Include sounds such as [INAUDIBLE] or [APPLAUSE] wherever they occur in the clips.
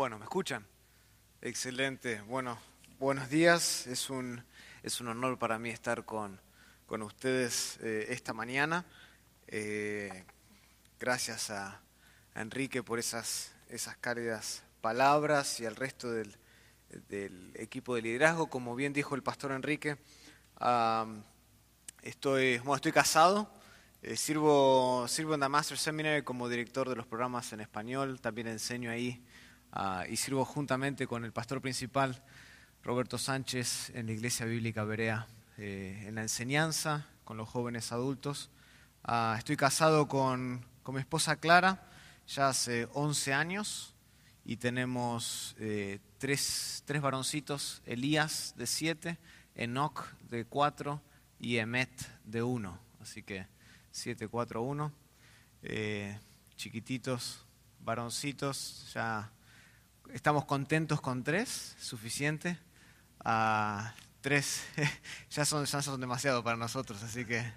Bueno, ¿me escuchan? Excelente. Bueno, buenos días. Es un, es un honor para mí estar con, con ustedes eh, esta mañana. Eh, gracias a, Enrique por esas, esas cálidas palabras y al resto del, del equipo de liderazgo. Como bien dijo el pastor Enrique, estoy, bueno, estoy casado. Eh, sirvo, sirvo en la Master Seminary como director de los programas en español. También enseño ahí ah, y sirvo juntamente con el pastor principal, Roberto Sánchez, en la Iglesia Bíblica Berea, eh, en la enseñanza con los jóvenes adultos. Ah, estoy casado con, con mi esposa Clara ya hace 11 años y tenemos eh, tres, tres varoncitos, Elías de 7, Enoch de 4 y Emet de 1. Así que 7, 4, 1. Eh, chiquititos, varoncitos, ya estamos contentos con tres, suficiente. Ah, tres [LAUGHS] ya son, ya son demasiado para nosotros, así que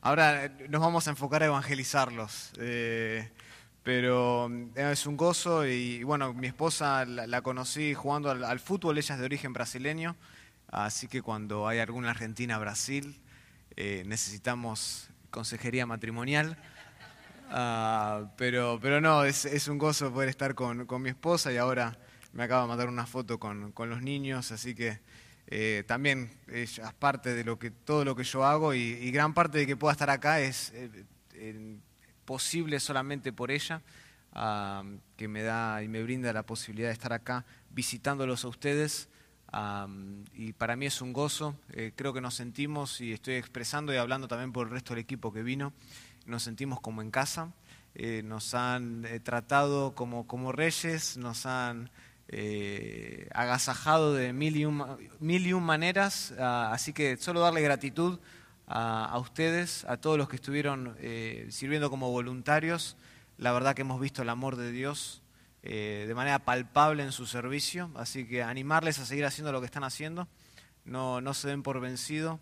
ahora nos vamos a enfocar a evangelizarlos. Eh, pero eh, es un gozo y bueno, mi esposa la, la conocí jugando al, al fútbol, ella es de origen brasileño, así que cuando hay alguna Argentina-Brasil eh, necesitamos consejería matrimonial. Ah, pero, pero no, es, es un gozo poder estar con, con mi esposa y ahora me acaba de mandar una foto con, con los niños, así que eh, también es parte de lo que, todo lo que yo hago y, y gran parte de que pueda estar acá es eh, eh, posible solamente por ella, ah, que me da y me brinda la posibilidad de estar acá visitándolos a ustedes. ah, y para mí es un gozo, eh, creo que nos sentimos, y estoy expresando y hablando también por el resto del equipo que vino, nos sentimos como en casa, eh, nos han eh, tratado como, como reyes, nos han eh, agasajado de mil y un, mil y un maneras, ah, así que solo darle gratitud a, ustedes, a todos los que estuvieron sirviendo como voluntarios, la verdad que hemos visto el amor de Dios de manera palpable en su servicio, así que animarles a seguir haciendo lo que están haciendo, no, no se den por vencido,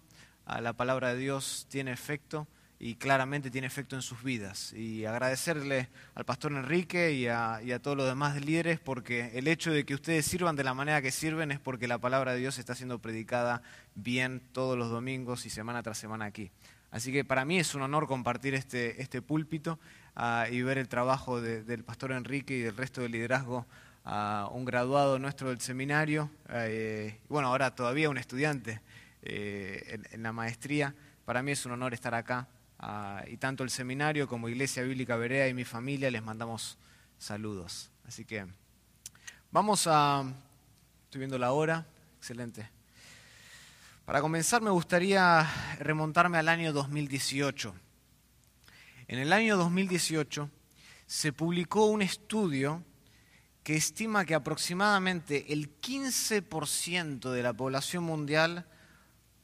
Ah, la palabra de Dios tiene efecto y claramente tiene efecto en sus vidas. Y agradecerle al pastor Enrique y a, todos los demás líderes porque el hecho de que ustedes sirvan de la manera que sirven es porque la palabra de Dios está siendo predicada bien todos los domingos y semana tras semana aquí. Así que para mí es un honor compartir este, este púlpito ah, y ver el trabajo de- del pastor Enrique y del resto del liderazgo, a un graduado nuestro del seminario, eh, bueno, ahora todavía un estudiante eh, en la maestría. Para mí es un honor estar acá y tanto el seminario como Iglesia Bíblica Berea y mi familia les mandamos saludos. Así que vamos a... Estoy viendo la hora. Excelente. Para comenzar me gustaría remontarme al año 2018. En el año 2018 se publicó un estudio que estima que aproximadamente el 15% de la población mundial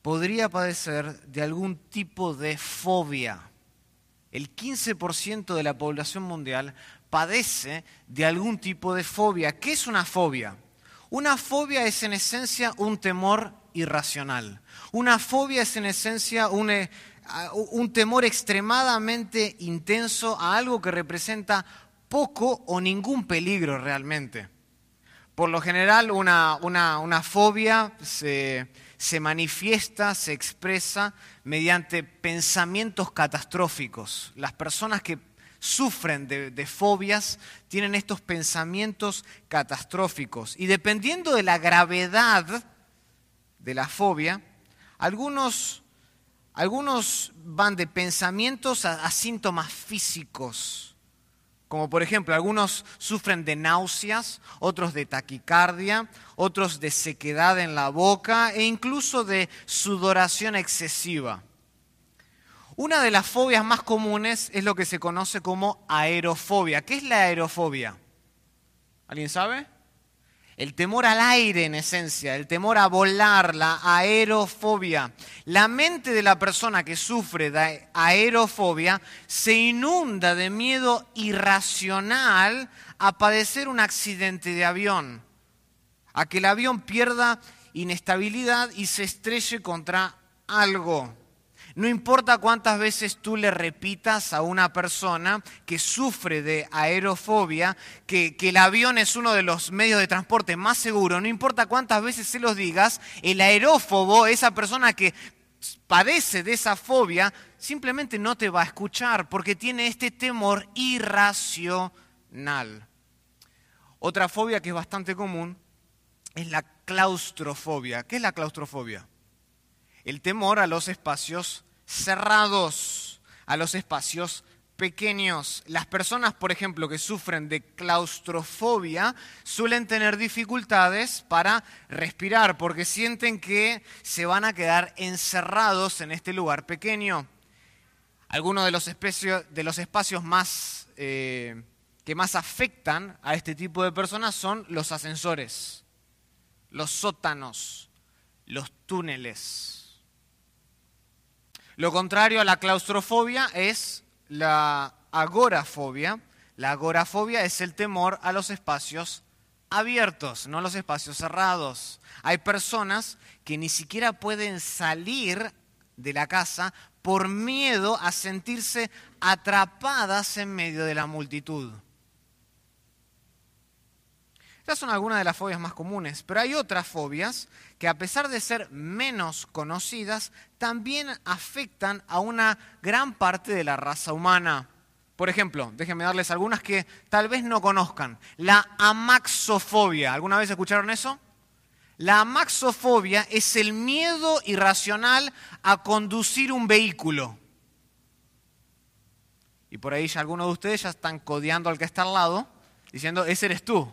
podría padecer de algún tipo de fobia. El 15% de la población mundial padece de algún tipo de fobia. ¿Qué es una fobia? Una fobia es en esencia un temor irracional. Una fobia es en esencia un, eh, temor extremadamente intenso a algo que representa poco o ningún peligro realmente. Por lo general, una, una- una fobia se, se manifiesta, se expresa mediante pensamientos catastróficos. Las personas que sufren de, fobias tienen estos pensamientos catastróficos. Y dependiendo de la gravedad de la fobia, algunos, algunos van de pensamientos a síntomas físicos. Como por ejemplo, algunos sufren de náuseas, otros de taquicardia, otros de sequedad en la boca e incluso de sudoración excesiva. Una de las fobias más comunes es lo que se conoce como aerofobia. ¿Qué es la aerofobia? ¿Alguien sabe? El temor al aire en esencia, el temor a volar, la aerofobia. La mente de la persona que sufre de aerofobia se inunda de miedo irracional a padecer un accidente de avión, a que el avión pierda inestabilidad y se estrelle contra algo. No importa cuántas veces tú le repitas a una persona que sufre de aerofobia que, que, el avión es uno de los medios de transporte más seguros, no importa cuántas veces se los digas, el aerófobo, esa persona que padece de esa fobia, simplemente no te va a escuchar porque tiene este temor irracional. Otra fobia que es bastante común es la claustrofobia. ¿Qué es la claustrofobia? El temor a los espacios cerrados, a los espacios pequeños. Las personas, por ejemplo, que sufren de claustrofobia suelen tener dificultades para respirar porque sienten que se van a quedar encerrados en este lugar pequeño. Algunos de los, espacios, más, eh, que más afectan a este tipo de personas son los ascensores, los sótanos, los túneles. Lo contrario a la claustrofobia es la agorafobia. La agorafobia es el temor a los espacios abiertos, no a los espacios cerrados. Hay personas que ni siquiera pueden salir de la casa por miedo a sentirse atrapadas en medio de la multitud. Estas son algunas de las fobias más comunes, pero hay otras fobias que a pesar de ser menos conocidas, también afectan a una gran parte de la raza humana. Por ejemplo, déjenme darles algunas que tal vez no conozcan. La amaxofobia. ¿Alguna vez escucharon eso? La amaxofobia es el miedo irracional a conducir un vehículo. Y por ahí ya algunos de ustedes ya están codeando al que está al lado, diciendo, ese eres tú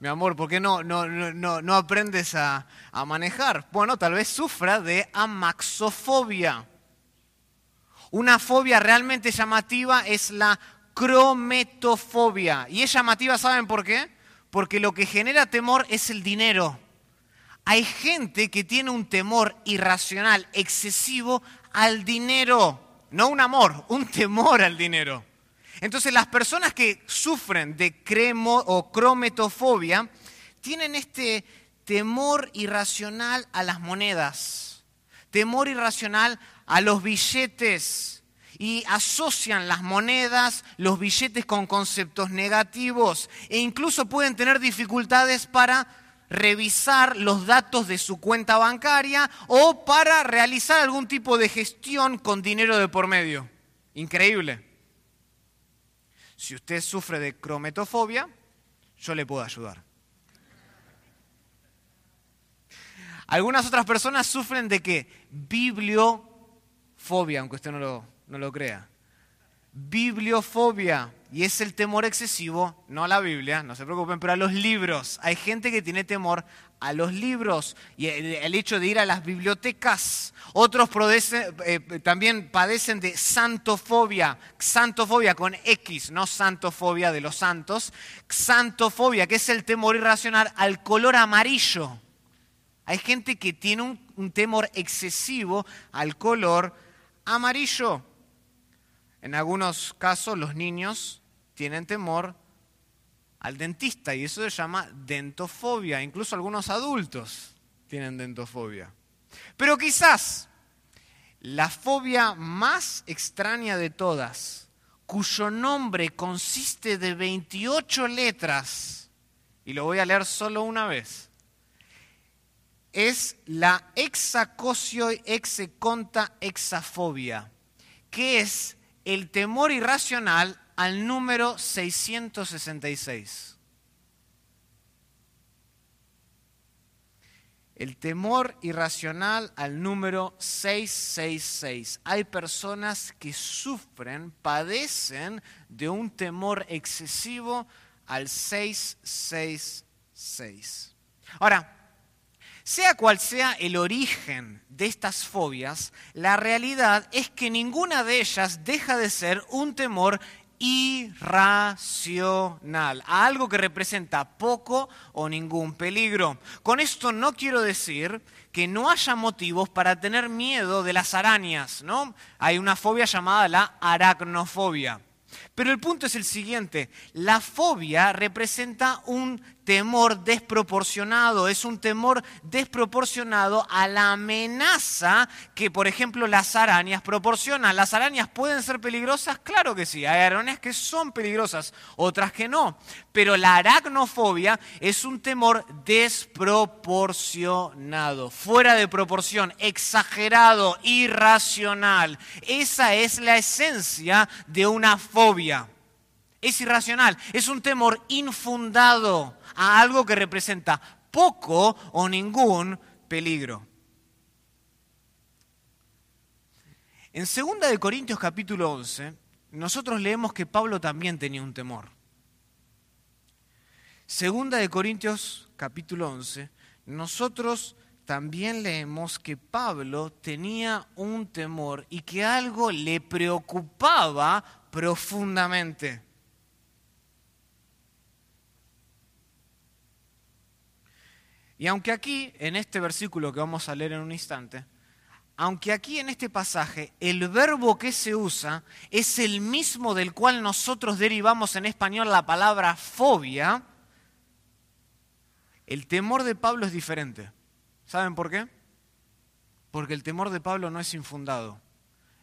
mi amor, ¿por qué no, no, no, no aprendes a, a manejar? Bueno, tal vez sufra de amaxofobia. Una fobia realmente llamativa es la crometofobia. Y es llamativa, ¿saben por qué? Porque lo que genera temor es el dinero. Hay gente que tiene un temor irracional, excesivo al dinero. No un amor, un temor al dinero. Entonces las personas que sufren de cremo o crometofobia tienen este temor irracional a las monedas, temor irracional a los billetes y asocian las monedas, los billetes con conceptos negativos e incluso pueden tener dificultades para revisar los datos de su cuenta bancaria o para realizar algún tipo de gestión con dinero de por medio. Increíble. Si usted sufre de crometofobia, yo le puedo ayudar. Algunas otras personas sufren de qué? Bibliofobia, aunque usted no lo, no lo crea. Bibliofobia. Y es el temor excesivo, no a la Biblia, no se preocupen, pero a los libros. Hay gente que tiene temor a los libros y el, hecho de ir a las bibliotecas. Otros eh, también padecen de santofobia, santofobia con X, no santofobia de los santos, santofobia, que es el temor irracional al color amarillo. Hay gente que tiene un temor excesivo al color amarillo. En algunos casos los niños tienen temor al dentista y eso se llama dentofobia. Incluso algunos adultos tienen dentofobia. Pero quizás la fobia más extraña de todas, cuyo nombre consiste de 28 letras, y lo voy a leer solo una vez, es la hexacosio execonta hexafobia, que es el temor irracional al número 666. El temor irracional al número 666. Hay personas que sufren, padecen de un temor excesivo al 666. Ahora, sea cual sea el origen de estas fobias, la realidad es que ninguna de ellas deja de ser un temor irracional, a algo que representa poco o ningún peligro. Con esto no quiero decir que no haya motivos para tener miedo de las arañas, ¿no? Hay una fobia llamada la aracnofobia. Pero el punto es el siguiente, la fobia representa un temor desproporcionado, es un temor desproporcionado a la amenaza que, por ejemplo, las arañas proporcionan. ¿Las arañas pueden ser peligrosas? Claro que sí, hay arañas que son peligrosas, otras que no. Pero la aracnofobia es un temor desproporcionado, fuera de proporción, exagerado, irracional. Esa es la esencia de una fobia. Es irracional, es un temor infundado a algo que representa poco o ningún peligro. En 2 de Corintios capítulo 11, nosotros leemos que Pablo también tenía un temor. Segunda de Corintios capítulo 11, nosotros también leemos que Pablo tenía un temor y que algo le preocupaba profundamente. Y aunque aquí, en este versículo que vamos a leer en un instante, aunque aquí en este pasaje el verbo que se usa es el mismo del cual nosotros derivamos en español la palabra fobia, el temor de Pablo es diferente. ¿Saben por qué? Porque el temor de Pablo no es infundado.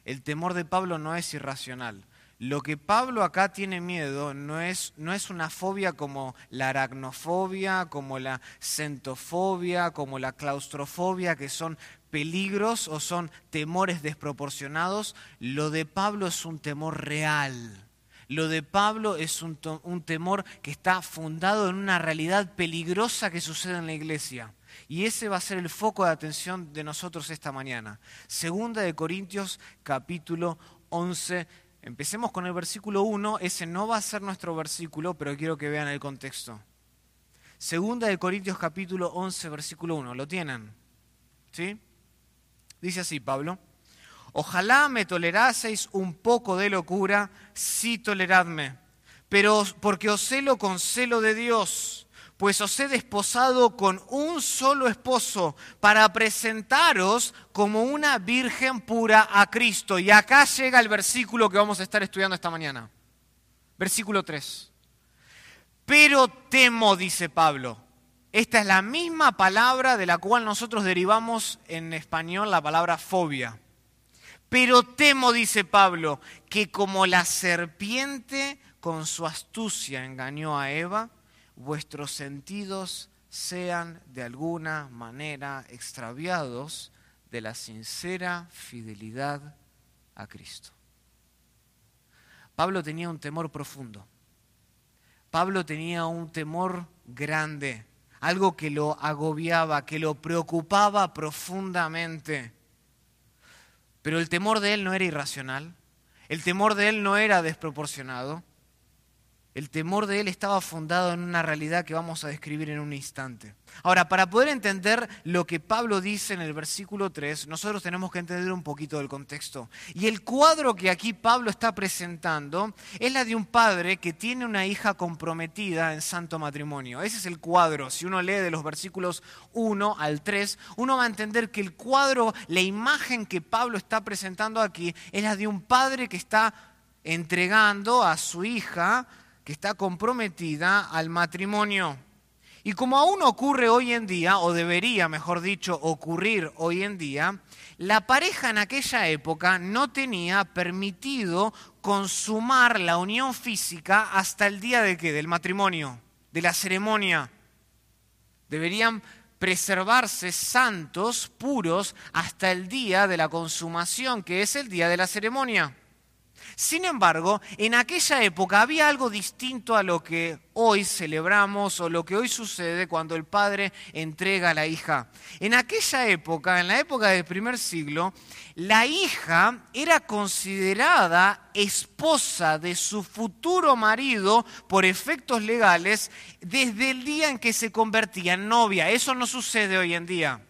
El temor de Pablo no es irracional. Lo que Pablo acá tiene miedo no es, no es una fobia como la aracnofobia, como la centofobia, como la claustrofobia, que son peligros o son temores desproporcionados. Lo de Pablo es un temor real. Lo de Pablo es un, un, temor que está fundado en una realidad peligrosa que sucede en la iglesia. Y ese va a ser el foco de atención de nosotros esta mañana. Segunda de Corintios capítulo 11 Empecemos con el versículo 1, ese no va a ser nuestro versículo, pero quiero que vean el contexto. Segunda de Corintios capítulo 11, versículo 1, ¿lo tienen? ¿Sí? Dice así Pablo, ojalá me toleraseis un poco de locura, sí toleradme, pero porque os celo con celo de Dios pues os he desposado con un solo esposo para presentaros como una virgen pura a Cristo. Y acá llega el versículo que vamos a estar estudiando esta mañana. Versículo 3. Pero temo, dice Pablo. Esta es la misma palabra de la cual nosotros derivamos en español la palabra fobia. Pero temo, dice Pablo, que como la serpiente con su astucia engañó a Eva, vuestros sentidos sean de alguna manera extraviados de la sincera fidelidad a Cristo. Pablo tenía un temor profundo. Pablo tenía un temor grande, algo que lo agobiaba, que lo preocupaba profundamente. Pero el temor de él no era irracional, el temor de él no era desproporcionado, el temor de él estaba fundado en una realidad que vamos a describir en un instante. Ahora, para poder entender lo que Pablo dice en el versículo 3, nosotros tenemos que entender un poquito del contexto. Y el cuadro que aquí Pablo está presentando es la de un padre que tiene una hija comprometida en santo matrimonio. Ese es el cuadro. Si uno lee de los versículos 1 al 3, uno va a entender que el cuadro, la imagen que Pablo está presentando aquí, es la de un padre que está entregando a su hija que está comprometida al matrimonio. Y como aún ocurre hoy en día, o debería, mejor dicho, ocurrir hoy en día, la pareja en aquella época no tenía permitido consumar la unión física hasta el día de qué? Del matrimonio, de la ceremonia. Deberían preservarse santos, puros, hasta el día de la consumación, que es el día de la ceremonia. Sin embargo, en aquella época había algo distinto a lo que hoy celebramos o lo que hoy sucede cuando el padre entrega a la hija. En aquella época, en la época del primer siglo, la hija era considerada esposa de su futuro marido por efectos legales desde el día en que se convertía en novia. Eso no sucede hoy en día.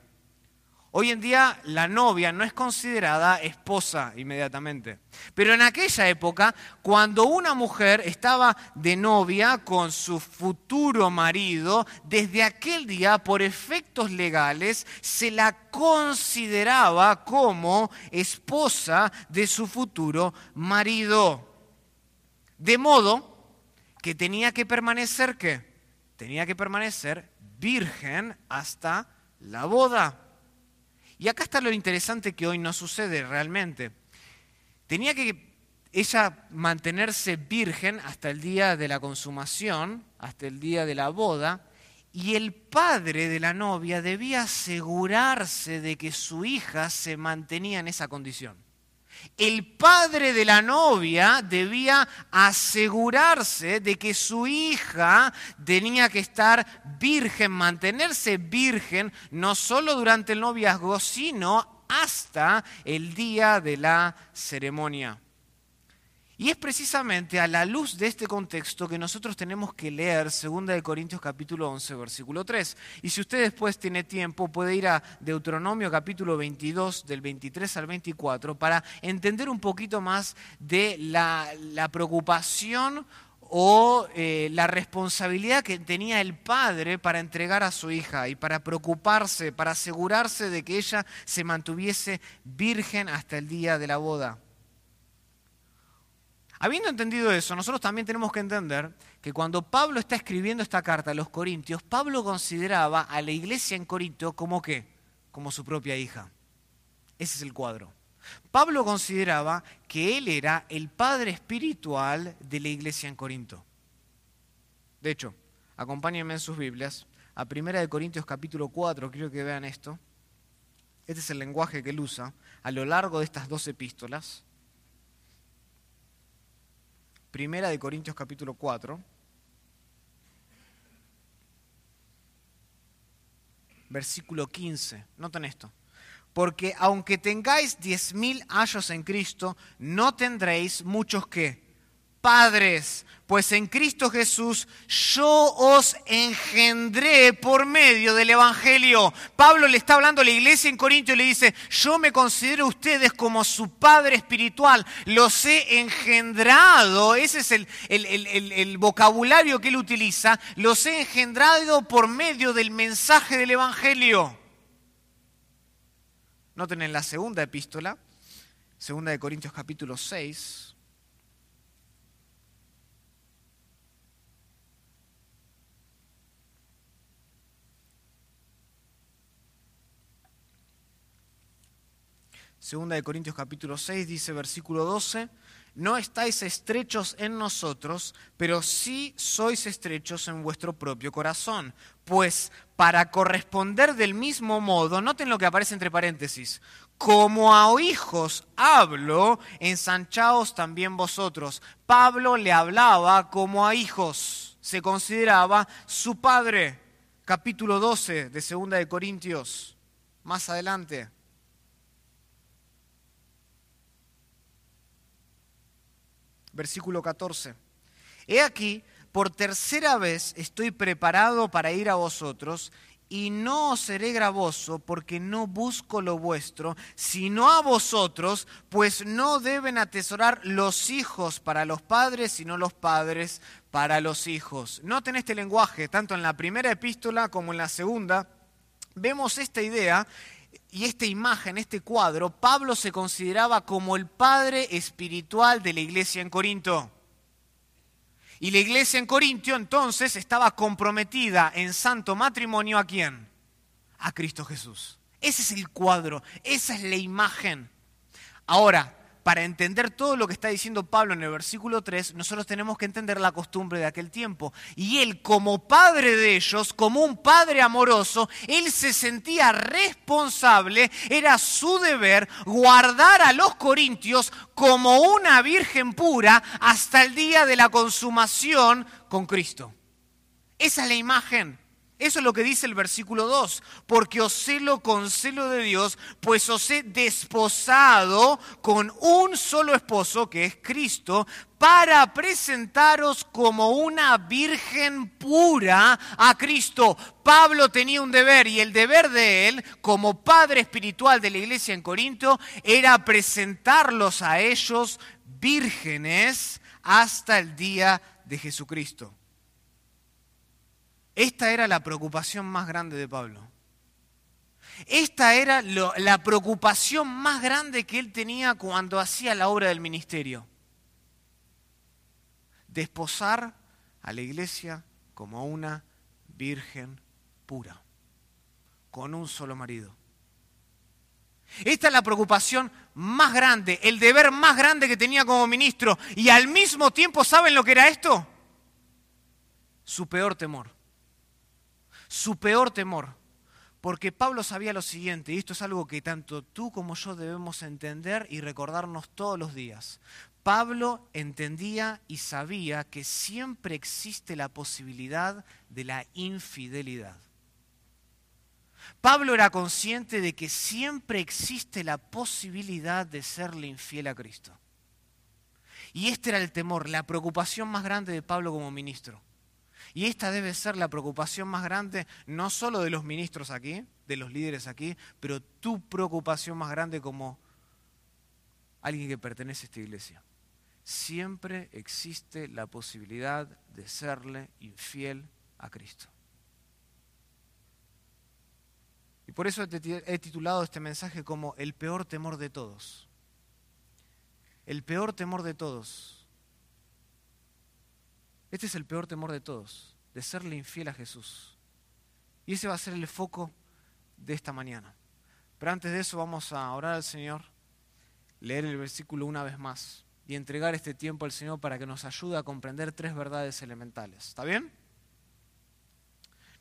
Hoy en día la novia no es considerada esposa inmediatamente. Pero en aquella época, cuando una mujer estaba de novia con su futuro marido, desde aquel día, por efectos legales, se la consideraba como esposa de su futuro marido. De modo que tenía que permanecer, ¿qué? Tenía que permanecer virgen hasta la boda. Y acá está lo interesante que hoy no sucede realmente. Tenía que ella mantenerse virgen hasta el día de la consumación, hasta el día de la boda, y el padre de la novia debía asegurarse de que su hija se mantenía en esa condición. El padre de la novia debía asegurarse de que su hija tenía que estar virgen, mantenerse virgen, no solo durante el noviazgo, sino hasta el día de la ceremonia. Y es precisamente a la luz de este contexto que nosotros tenemos que leer 2 Corintios capítulo 11, versículo 3. Y si usted después tiene tiempo, puede ir a Deuteronomio capítulo 22, del 23 al 24, para entender un poquito más de la, preocupación o eh, la responsabilidad que tenía el padre para entregar a su hija y para preocuparse, para asegurarse de que ella se mantuviese virgen hasta el día de la boda. Habiendo entendido eso, nosotros también tenemos que entender que cuando Pablo está escribiendo esta carta a los Corintios, Pablo consideraba a la iglesia en Corinto como qué? Como su propia hija. Ese es el cuadro. Pablo consideraba que él era el padre espiritual de la iglesia en Corinto. De hecho, acompáñenme en sus Biblias a 1 Corintios capítulo 4, quiero que vean esto. Este es el lenguaje que él usa a lo largo de estas dos epístolas. Primera de Corintios capítulo 4. Versículo 15. Noten esto. Porque aunque tengáis diez mil años en Cristo, no tendréis muchos que padres, pues en Cristo Jesús yo os engendré por medio del Evangelio. Pablo le está hablando a la iglesia en Corinto y le dice, yo me considero a ustedes como su padre espiritual, los he engendrado, ese es el, el vocabulario que él utiliza, los he engendrado por medio del mensaje del Evangelio. Noten en la segunda epístola, segunda de Corintios capítulo 6, Segunda de Corintios capítulo 6 dice versículo 12, no estáis estrechos en nosotros, pero sí sois estrechos en vuestro propio corazón. Pues para corresponder del mismo modo, noten lo que aparece entre paréntesis, como a hijos hablo, ensanchaos también vosotros. Pablo le hablaba como a hijos, se consideraba su padre. Capítulo 12 de Segunda de Corintios, más adelante. Versículo 14. He aquí, por tercera vez estoy preparado para ir a vosotros y no os seré gravoso porque no busco lo vuestro, sino a vosotros, pues no deben atesorar los hijos para los padres, sino los padres para los hijos. Noten este lenguaje, tanto en la primera epístola como en la segunda. Vemos esta idea y esta imagen, este cuadro, Pablo se consideraba como el padre espiritual de la iglesia en Corinto. Y la iglesia en Corinto entonces estaba comprometida en santo matrimonio a quién? A Cristo Jesús. Ese es el cuadro, esa es la imagen. Ahora, para entender todo lo que está diciendo Pablo en el versículo 3, nosotros tenemos que entender la costumbre de aquel tiempo. Y él, como padre de ellos, como un padre amoroso, él se sentía responsable, era su deber guardar a los corintios como una virgen pura hasta el día de la consumación con Cristo. Esa es la imagen. Eso es lo que dice el versículo 2, porque os celo con celo de Dios, pues os he desposado con un solo esposo, que es Cristo, para presentaros como una virgen pura a Cristo. Pablo tenía un deber y el deber de él, como padre espiritual de la iglesia en Corinto, era presentarlos a ellos vírgenes hasta el día de Jesucristo. Esta era la preocupación más grande de Pablo. Esta era la preocupación más grande que él tenía cuando hacía la obra del ministerio. desposar a la iglesia como una virgen pura, con un solo marido. Esta es la preocupación más grande, el deber más grande que tenía como ministro. Y al mismo tiempo, ¿saben lo que era esto? Su peor temor. Su peor temor. Porque Pablo sabía lo siguiente, y esto es algo que tanto tú como yo debemos entender y recordarnos todos los días. Pablo entendía y sabía que siempre existe la posibilidad de la infidelidad. Pablo era consciente de que siempre existe la posibilidad de serle infiel a Cristo. Y este era el temor, la preocupación más grande de Pablo como ministro. Y esta debe ser la preocupación más grande, no solo de los ministros aquí, de los líderes aquí, pero tu preocupación más grande como alguien que pertenece a esta iglesia. Siempre existe la posibilidad de serle infiel a Cristo. Y por eso he titulado este mensaje como el peor temor de todos. El peor temor de todos. Este es el peor temor de todos, de serle infiel a Jesús. Y ese va a ser el foco de esta mañana. Pero antes de eso vamos a orar al Señor, leer el versículo una vez más y entregar este tiempo al Señor para que nos ayude a comprender tres verdades elementales. ¿Está bien?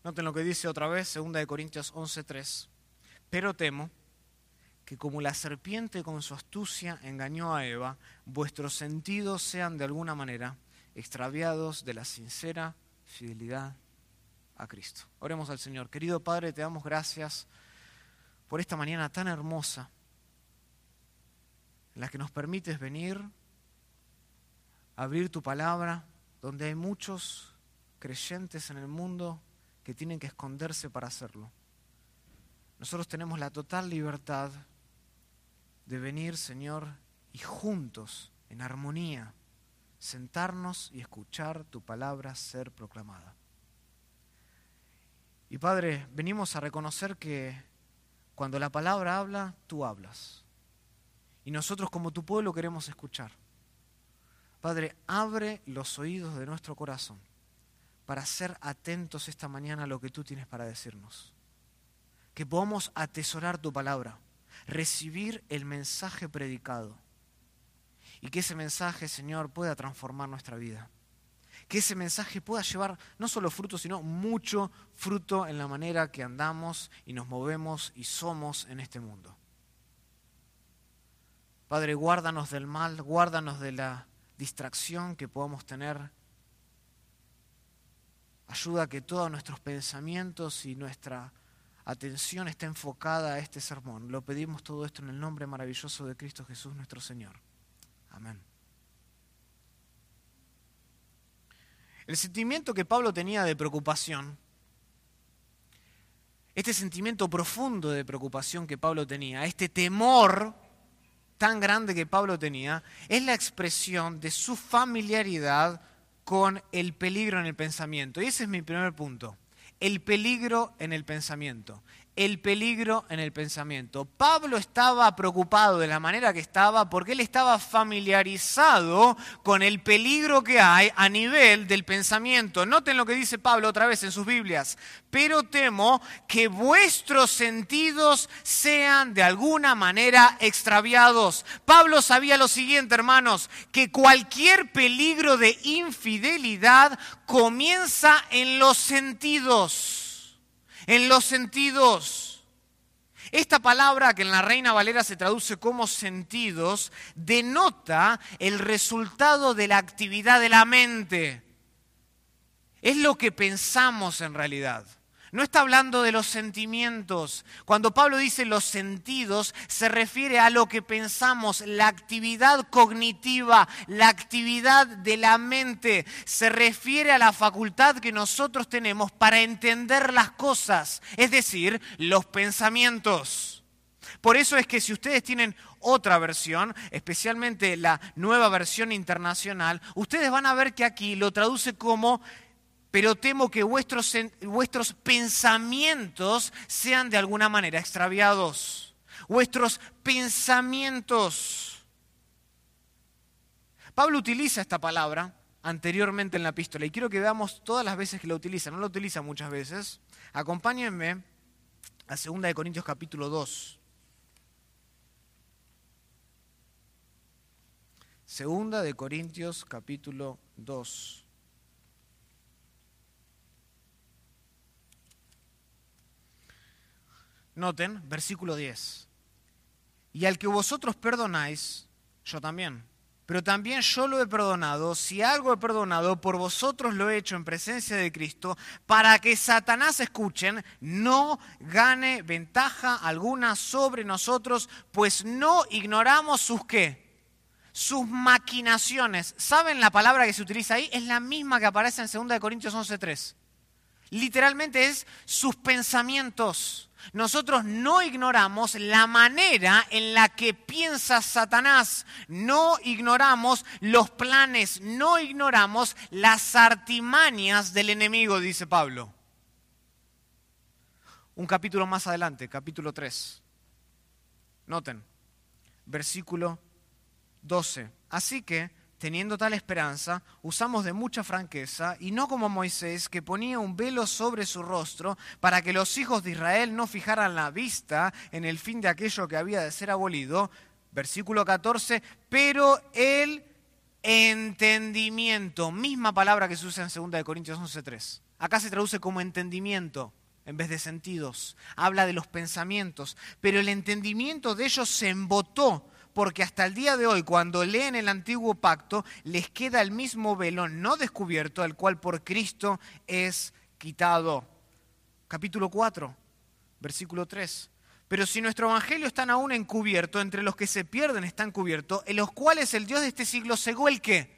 Noten lo que dice otra vez, 2 de Corintios 11:3. Pero temo que como la serpiente con su astucia engañó a Eva, vuestros sentidos sean de alguna manera extraviados de la sincera fidelidad a Cristo. Oremos al Señor. Querido Padre, te damos gracias por esta mañana tan hermosa en la que nos permites venir, abrir tu palabra, donde hay muchos creyentes en el mundo que tienen que esconderse para hacerlo. Nosotros tenemos la total libertad de venir, Señor, y juntos, en armonía, sentarnos y escuchar tu palabra ser proclamada. Y Padre, venimos a reconocer que cuando la palabra habla, tú hablas. Y nosotros como tu pueblo queremos escuchar. Padre, abre los oídos de nuestro corazón para ser atentos esta mañana a lo que tú tienes para decirnos. Que podamos atesorar tu palabra, recibir el mensaje predicado y que ese mensaje, Señor, pueda transformar nuestra vida. Que ese mensaje pueda llevar no solo fruto, sino mucho fruto en la manera que andamos y nos movemos y somos en este mundo. Padre, guárdanos del mal, guárdanos de la distracción que podamos tener Ayuda a que todos nuestros pensamientos y nuestra atención esté enfocada a este sermón. Lo pedimos todo esto en el nombre maravilloso de Cristo Jesús nuestro Señor. Amén. El sentimiento que Pablo tenía de preocupación, este sentimiento profundo de preocupación que Pablo tenía, este temor tan grande que Pablo tenía, es la expresión de su familiaridad con el peligro en el pensamiento. Y ese es mi primer punto. El peligro en el pensamiento el peligro en el pensamiento. Pablo estaba preocupado de la manera que estaba porque él estaba familiarizado con el peligro que hay a nivel del pensamiento. Noten lo que dice Pablo otra vez en sus Biblias. Pero temo que vuestros sentidos sean de alguna manera extraviados. Pablo sabía lo siguiente, hermanos, que cualquier peligro de infidelidad comienza en los sentidos en los sentidos. Esta palabra que en la Reina Valera se traduce como sentidos denota el resultado de la actividad de la mente. Es lo que pensamos en realidad. No está hablando de los sentimientos. Cuando Pablo dice los sentidos, se refiere a lo que pensamos, la actividad cognitiva, la actividad de la mente. Se refiere a la facultad que nosotros tenemos para entender las cosas, es decir, los pensamientos. Por eso es que si ustedes tienen otra versión, especialmente la nueva versión internacional, ustedes van a ver que aquí lo traduce como pero temo que vuestros, vuestros pensamientos sean de alguna manera extraviados. Vuestros pensamientos. Pablo utiliza esta palabra anteriormente en la epístola y quiero que veamos todas las veces que la utiliza. No la utiliza muchas veces. Acompáñenme a 2 de Corintios capítulo 2. Segunda de Corintios capítulo 2. Noten, versículo 10. Y al que vosotros perdonáis, yo también. Pero también yo lo he perdonado, si algo he perdonado, por vosotros lo he hecho en presencia de Cristo, para que Satanás, escuchen, no gane ventaja alguna sobre nosotros, pues no ignoramos sus qué? Sus maquinaciones. ¿Saben la palabra que se utiliza ahí? Es la misma que aparece en 2 Corintios 11.3. Literalmente es sus pensamientos nosotros no ignoramos la manera en la que piensa Satanás, no ignoramos los planes, no ignoramos las artimañas del enemigo, dice Pablo. Un capítulo más adelante, capítulo 3. Noten, versículo 12. Así que Teniendo tal esperanza, usamos de mucha franqueza, y no como Moisés, que ponía un velo sobre su rostro, para que los hijos de Israel no fijaran la vista en el fin de aquello que había de ser abolido. Versículo 14, pero el entendimiento, misma palabra que se usa en 2 Corintios 11.3. Acá se traduce como entendimiento en vez de sentidos. Habla de los pensamientos, pero el entendimiento de ellos se embotó porque hasta el día de hoy, cuando leen el antiguo pacto, les queda el mismo velo no descubierto, el cual por Cristo es quitado. Capítulo 4, versículo 3. Pero si nuestro evangelio está aún encubierto, entre los que se pierden están cubiertos, en los cuales el Dios de este siglo cegó el qué?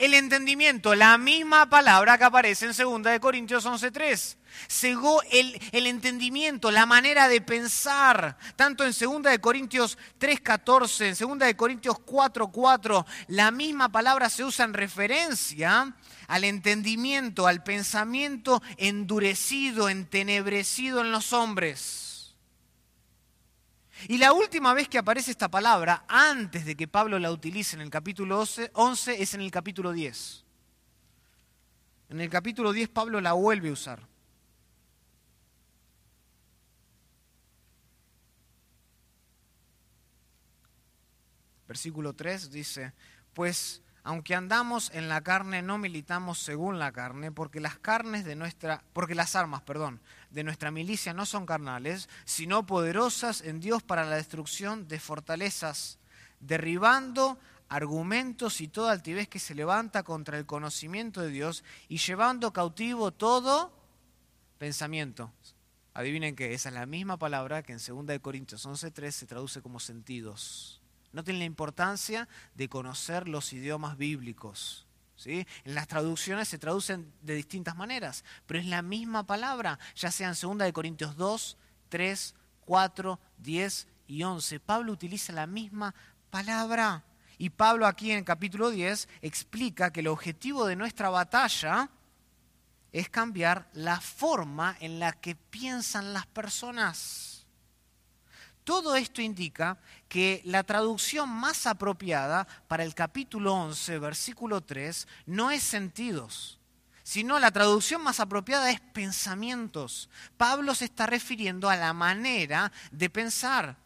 El entendimiento, la misma palabra que aparece en 2 de Corintios 11:3. Cegó el, el, entendimiento, la manera de pensar, tanto en 2 de Corintios 3:14, en 2 de Corintios 4:4, la misma palabra se usa en referencia al entendimiento, al pensamiento endurecido, entenebrecido en los hombres. Y la última vez que aparece esta palabra, antes de que Pablo la utilice en el capítulo 11, es en el capítulo 10. En el capítulo 10 Pablo la vuelve a usar. Versículo 3 dice, pues aunque andamos en la carne, no militamos según la carne, porque las carnes de nuestra, porque las armas, perdón, de nuestra milicia no son carnales, sino poderosas en Dios para la destrucción de fortalezas, derribando argumentos y toda altivez que se levanta contra el conocimiento de Dios y llevando cautivo todo pensamiento. Adivinen que esa es la misma palabra que en 2 Corintios 11.3 se traduce como sentidos. No tiene la importancia de conocer los idiomas bíblicos. ¿sí? En las traducciones se traducen de distintas maneras, pero es la misma palabra, ya sea en 2 de Corintios 2, 3, 4, 10 y 11. Pablo utiliza la misma palabra. Y Pablo aquí en el capítulo 10 explica que el objetivo de nuestra batalla es cambiar la forma en la que piensan las personas. Todo esto indica que la traducción más apropiada para el capítulo 11, versículo 3, no es sentidos, sino la traducción más apropiada es pensamientos. Pablo se está refiriendo a la manera de pensar.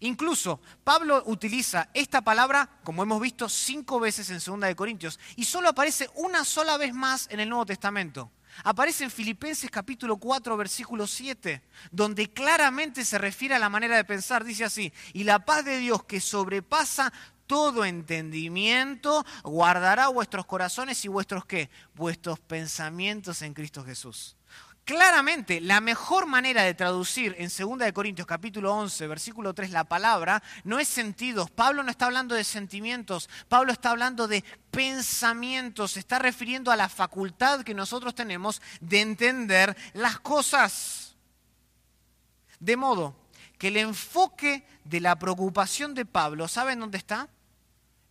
Incluso Pablo utiliza esta palabra, como hemos visto, cinco veces en 2 de Corintios, y solo aparece una sola vez más en el Nuevo Testamento. Aparece en Filipenses capítulo 4, versículo 7, donde claramente se refiere a la manera de pensar. Dice así, y la paz de Dios que sobrepasa todo entendimiento, guardará vuestros corazones y vuestros qué? Vuestros pensamientos en Cristo Jesús. Claramente, la mejor manera de traducir en 2 Corintios capítulo 11, versículo 3 la palabra no es sentidos. Pablo no está hablando de sentimientos, Pablo está hablando de pensamientos, se está refiriendo a la facultad que nosotros tenemos de entender las cosas. De modo que el enfoque de la preocupación de Pablo, ¿saben dónde está?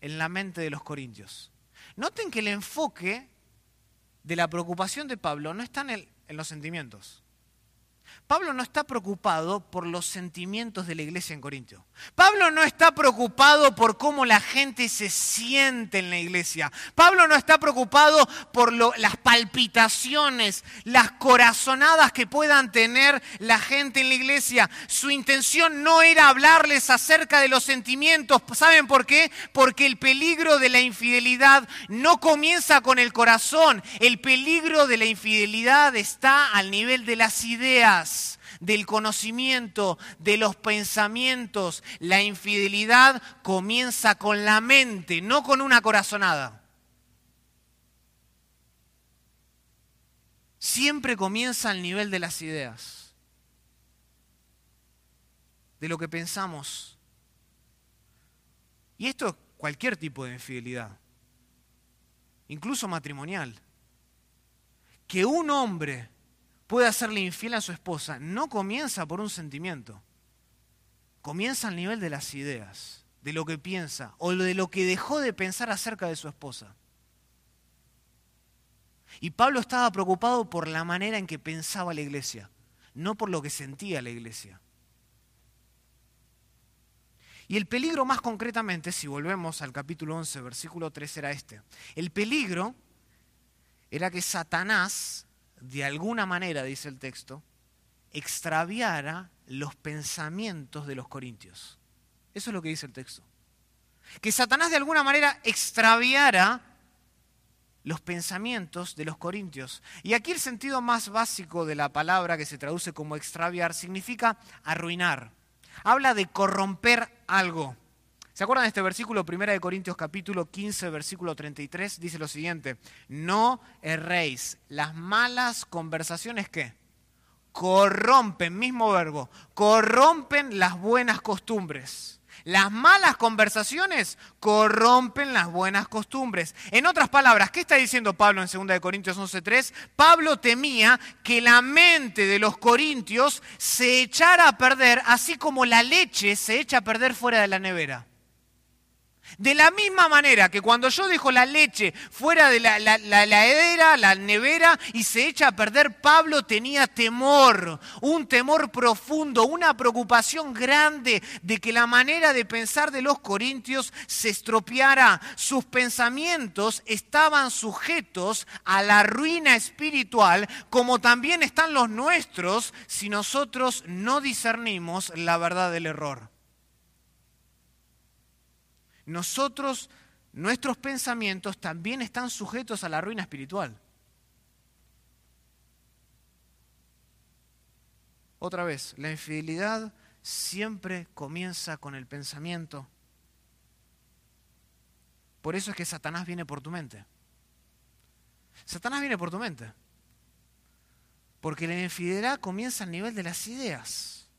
En la mente de los corintios. Noten que el enfoque de la preocupación de Pablo no está en el en los sentimientos. Pablo no está preocupado por los sentimientos de la iglesia en Corintio. Pablo no está preocupado por cómo la gente se siente en la iglesia. Pablo no está preocupado por las palpitaciones, las corazonadas que puedan tener la gente en la iglesia. Su intención no era hablarles acerca de los sentimientos. ¿Saben por qué? Porque el peligro de la infidelidad no comienza con el corazón. El peligro de la infidelidad está al nivel de las ideas del conocimiento, de los pensamientos. La infidelidad comienza con la mente, no con una corazonada. Siempre comienza al nivel de las ideas, de lo que pensamos. Y esto es cualquier tipo de infidelidad, incluso matrimonial. Que un hombre puede hacerle infiel a su esposa no comienza por un sentimiento. Comienza al nivel de las ideas, de lo que piensa o de lo que dejó de pensar acerca de su esposa. Y Pablo estaba preocupado por la manera en que pensaba la iglesia, no por lo que sentía la iglesia. Y el peligro más concretamente, si volvemos al capítulo 11, versículo 3, era este. El peligro era que Satanás de alguna manera, dice el texto, extraviara los pensamientos de los corintios. Eso es lo que dice el texto. Que Satanás de alguna manera extraviara los pensamientos de los corintios. Y aquí el sentido más básico de la palabra que se traduce como extraviar significa arruinar. Habla de corromper algo. ¿Se acuerdan de este versículo? Primera de Corintios capítulo 15, versículo 33, dice lo siguiente, no erréis las malas conversaciones que corrompen, mismo verbo, corrompen las buenas costumbres. Las malas conversaciones corrompen las buenas costumbres. En otras palabras, ¿qué está diciendo Pablo en 2 Corintios 11:3? Pablo temía que la mente de los corintios se echara a perder, así como la leche se echa a perder fuera de la nevera. De la misma manera que cuando yo dejo la leche fuera de la, la, la, la nevera, y se echa a perder, Pablo tenía temor, un temor profundo, una preocupación grande de que la manera de pensar de los corintios se estropeara. Sus pensamientos estaban sujetos a la ruina espiritual, como también están los nuestros si nosotros no discernimos la verdad del error nosotros, nuestros pensamientos también están sujetos a la ruina espiritual. Otra vez, la infidelidad siempre comienza con el pensamiento. Por eso es que Satanás viene por tu mente. Satanás viene por tu mente. Porque la infidelidad comienza al nivel de las ideas.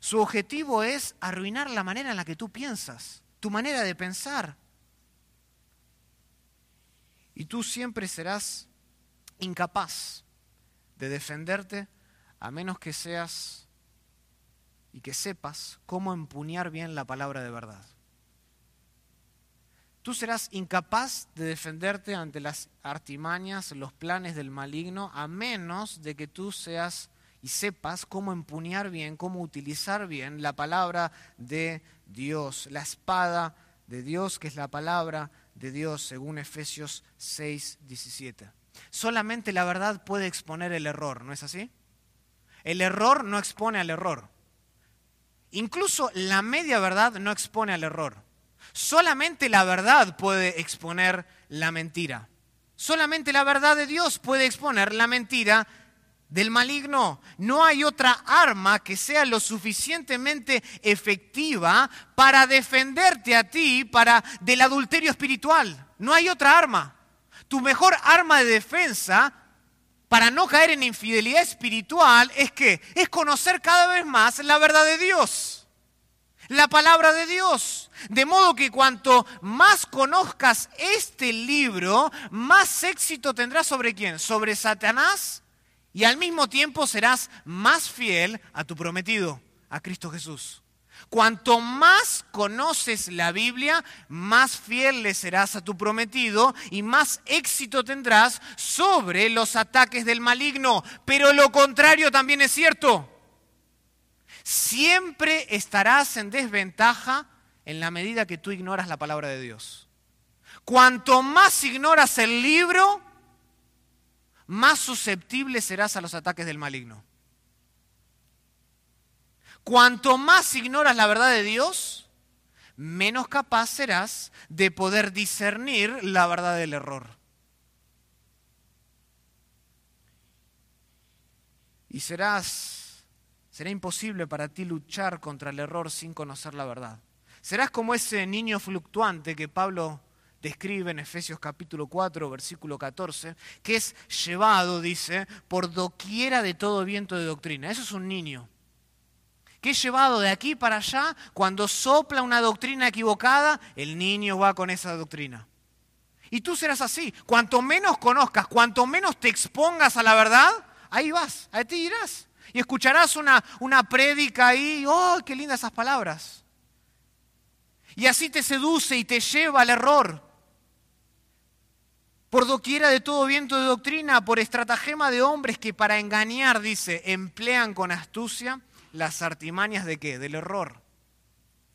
Su objetivo es arruinar la manera en la que tú piensas tu manera de pensar. Y tú siempre serás incapaz de defenderte a menos que seas y que sepas cómo empuñar bien la palabra de verdad. Tú serás incapaz de defenderte ante las artimañas, los planes del maligno, a menos de que tú seas y sepas cómo empuñar bien, cómo utilizar bien la palabra de Dios, la espada de Dios, que es la palabra de Dios, según Efesios 6, 17. Solamente la verdad puede exponer el error, ¿no es así? El error no expone al error. Incluso la media verdad no expone al error. Solamente la verdad puede exponer la mentira. Solamente la verdad de Dios puede exponer la mentira del maligno. No hay otra arma que sea lo suficientemente efectiva para defenderte a ti para del adulterio espiritual. No hay otra arma. Tu mejor arma de defensa para no caer en infidelidad espiritual es que es conocer cada vez más la verdad de Dios. La palabra de Dios. De modo que cuanto más conozcas este libro, más éxito tendrás sobre quién? Sobre Satanás y al mismo tiempo serás más fiel a tu prometido, a Cristo Jesús. Cuanto más conoces la Biblia, más fiel le serás a tu prometido y más éxito tendrás sobre los ataques del maligno. Pero lo contrario también es cierto. Siempre estarás en desventaja en la medida que tú ignoras la palabra de Dios. Cuanto más ignoras el libro, más susceptible serás a los ataques del maligno. Cuanto más ignoras la verdad de Dios, menos capaz serás de poder discernir la verdad del error. Y serás, será imposible para ti luchar contra el error sin conocer la verdad. Serás como ese niño fluctuante que Pablo describe en Efesios capítulo 4, versículo 14, que es llevado, dice, por doquiera de todo viento de doctrina. Eso es un niño que es llevado de aquí para allá, cuando sopla una doctrina equivocada, el niño va con esa doctrina. Y tú serás así. Cuanto menos conozcas, cuanto menos te expongas a la verdad, ahí vas, a ti irás. Y escucharás una, una prédica ahí, ¡oh, qué lindas esas palabras! Y así te seduce y te lleva al error. Por doquiera de todo viento de doctrina, por estratagema de hombres que para engañar, dice, emplean con astucia las artimañas de qué? Del error.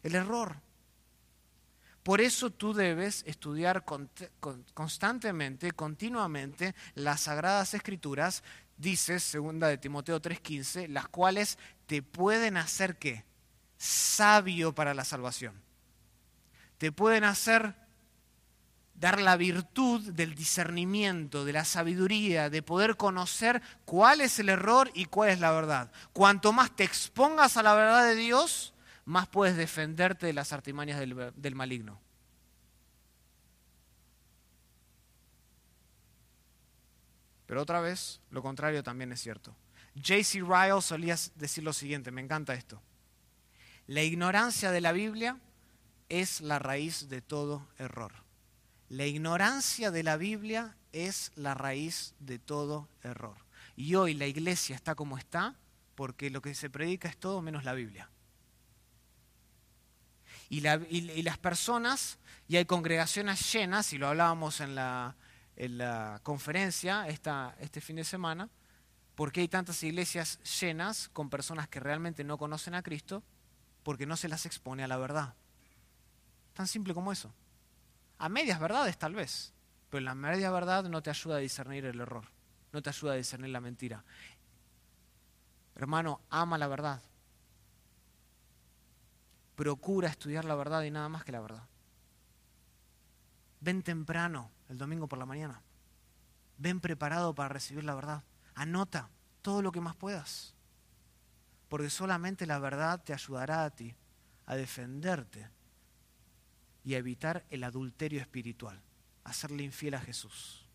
El error. Por eso tú debes estudiar constantemente, continuamente, las sagradas escrituras, dice segunda de Timoteo 3:15, las cuales te pueden hacer qué? Sabio para la salvación. Te pueden hacer dar la virtud del discernimiento, de la sabiduría, de poder conocer cuál es el error y cuál es la verdad. Cuanto más te expongas a la verdad de Dios, más puedes defenderte de las artimañas del, maligno. Pero otra vez, lo contrario también es cierto. J.C. Ryle solía decir lo siguiente, me encanta esto. La ignorancia de la Biblia es la raíz de todo error. La ignorancia de la Biblia es la raíz de todo error. Y hoy la iglesia está como está porque lo que se predica es todo menos la Biblia. Y, las personas, y hay congregaciones llenas, y lo hablábamos en la, conferencia este fin de semana, porque hay tantas iglesias llenas con personas que realmente no conocen a Cristo, porque no se las expone a la verdad. Tan simple como eso. A medias verdades tal vez, pero la media verdad no te ayuda a discernir el error, no te ayuda a discernir la mentira. Hermano, ama la verdad. Procura estudiar la verdad y nada más que la verdad. Ven temprano el domingo por la mañana. Ven preparado para recibir la verdad. Anota todo lo que más puedas. Porque solamente la verdad te ayudará a ti a defenderte y a evitar el adulterio espiritual, hacerle infiel a Jesús.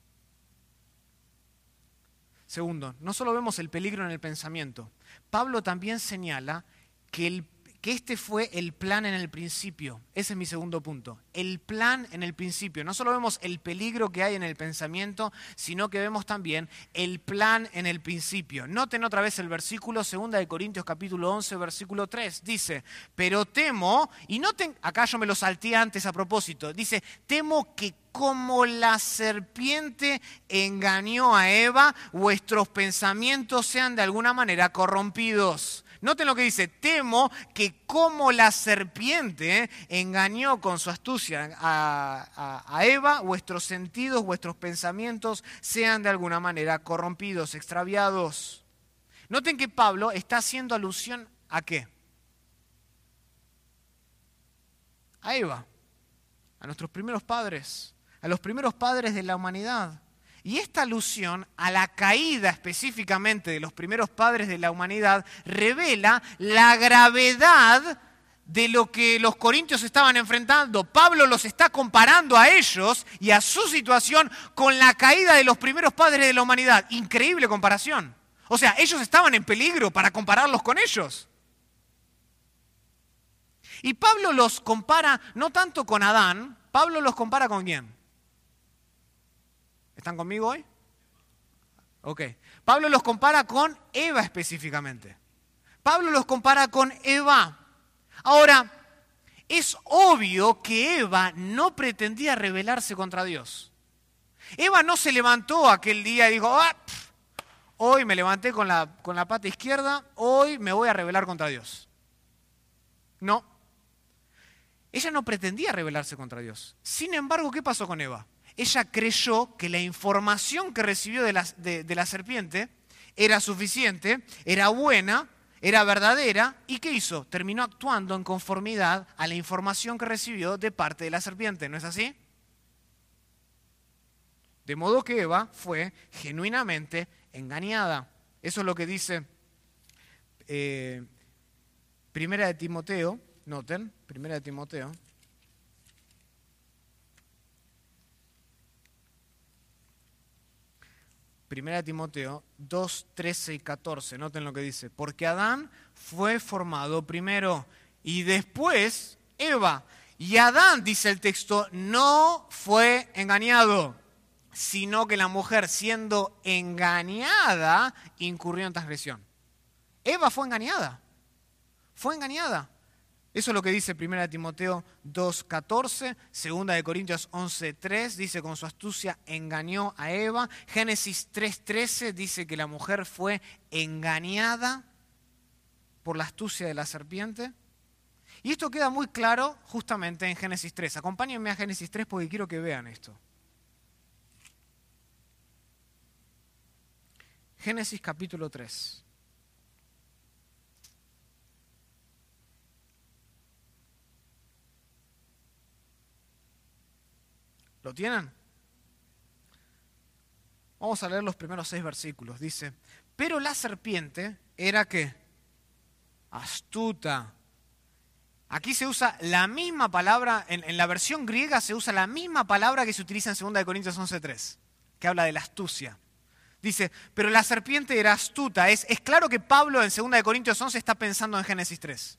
Segundo, no solo vemos el peligro en el pensamiento, Pablo también señala que el que este fue el plan en el principio. Ese es mi segundo punto. El plan en el principio. No solo vemos el peligro que hay en el pensamiento, sino que vemos también el plan en el principio. Noten otra vez el versículo 2 de Corintios capítulo 11, versículo 3. Dice, pero temo, y noten, acá yo me lo salté antes a propósito, dice, temo que como la serpiente engañó a Eva, vuestros pensamientos sean de alguna manera corrompidos. Noten lo que dice, temo que como la serpiente engañó con su astucia a, Eva, vuestros sentidos, vuestros pensamientos sean de alguna manera corrompidos, extraviados. Noten que Pablo está haciendo alusión a qué? A Eva, a nuestros primeros padres, a los primeros padres de la humanidad. Y esta alusión a la caída específicamente de los primeros padres de la humanidad revela la gravedad de lo que los corintios estaban enfrentando. Pablo los está comparando a ellos y a su situación con la caída de los primeros padres de la humanidad. Increíble comparación. O sea, ellos estaban en peligro para compararlos con ellos. Y Pablo los compara no tanto con Adán, Pablo los compara con quién? ¿Están conmigo hoy? Ok. Pablo los compara con Eva específicamente. Pablo los compara con Eva. Ahora, es obvio que Eva no pretendía rebelarse contra Dios. Eva no se levantó aquel día y dijo, ah, hoy me levanté con la, con la pata izquierda, hoy me voy a rebelar contra Dios. No. Ella no pretendía rebelarse contra Dios. Sin embargo, ¿qué pasó con Eva? Ella creyó que la información que recibió de la, de la serpiente era suficiente, era buena, era verdadera, ¿y qué hizo? Terminó actuando en conformidad a la información que recibió de parte de la serpiente, ¿no es así? De modo que Eva fue genuinamente engañada. Eso es lo que dice eh, Primera de Timoteo, noten, Primera de Timoteo. Primera de Timoteo 2, 13 y 14, noten lo que dice, porque Adán fue formado primero y después Eva. Y Adán, dice el texto, no fue engañado sino que la mujer siendo engañada incurrió en transgresión. Eva fue engañada, fue engañada. Eso es lo que dice 1 Timoteo 2.14, 2 de Corintios 11.3, dice con su astucia engañó a Eva. Génesis 3.13 dice que la mujer fue engañada por la astucia de la serpiente. Y esto queda muy claro justamente en Génesis 3. Acompáñenme a Génesis 3 porque quiero que vean esto. Génesis capítulo 3. ¿Lo tienen? Vamos a leer los primeros seis versículos. Dice, pero la serpiente era qué? Astuta. Aquí se usa la misma palabra, en, en, la versión griega se usa la misma palabra que se utiliza en 2 Corintios 11.3, que habla de la astucia. Dice, pero la serpiente era astuta. Es, es claro que Pablo en 2 Corintios 11 está pensando en Génesis 3.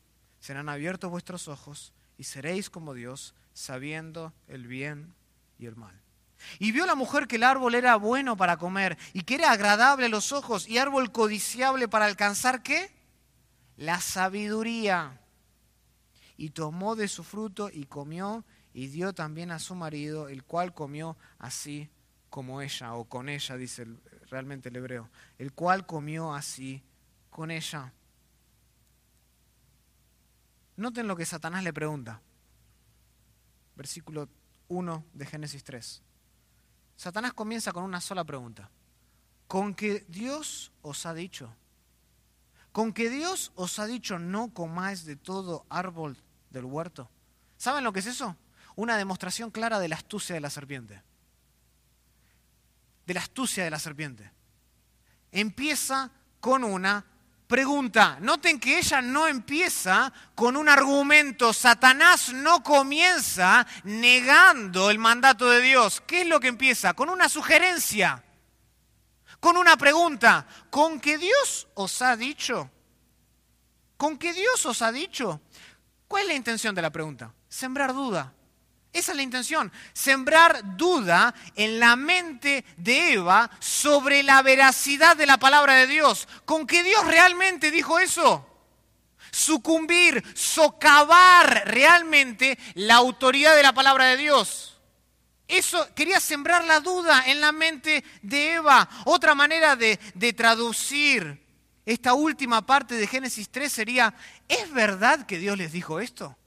serán abiertos vuestros ojos y seréis como Dios, sabiendo el bien y el mal. Y vio la mujer que el árbol era bueno para comer y que era agradable a los ojos y árbol codiciable para alcanzar qué? La sabiduría. Y tomó de su fruto y comió y dio también a su marido, el cual comió así como ella, o con ella, dice realmente el hebreo, el cual comió así con ella. Noten lo que Satanás le pregunta. Versículo 1 de Génesis 3. Satanás comienza con una sola pregunta. ¿Con que Dios os ha dicho? ¿Con que Dios os ha dicho no comáis de todo árbol del huerto? ¿Saben lo que es eso? Una demostración clara de la astucia de la serpiente de la astucia de la serpiente. Empieza con una pregunta. Noten que ella no empieza con un argumento. Satanás no comienza negando el mandato de Dios. ¿Qué es lo que empieza? Con una sugerencia, con una pregunta. ¿Con qué Dios os ha dicho? ¿Con qué Dios os ha dicho? ¿Cuál es la intención de la pregunta? Sembrar duda. Esa es la intención, sembrar duda en la mente de Eva sobre la veracidad de la palabra de Dios. ¿Con que Dios realmente dijo eso? Sucumbir, socavar realmente la autoridad de la palabra de Dios. Eso quería sembrar la duda en la mente de Eva. Otra manera de, traducir esta última parte de Génesis 3 sería, ¿es verdad que Dios les dijo esto?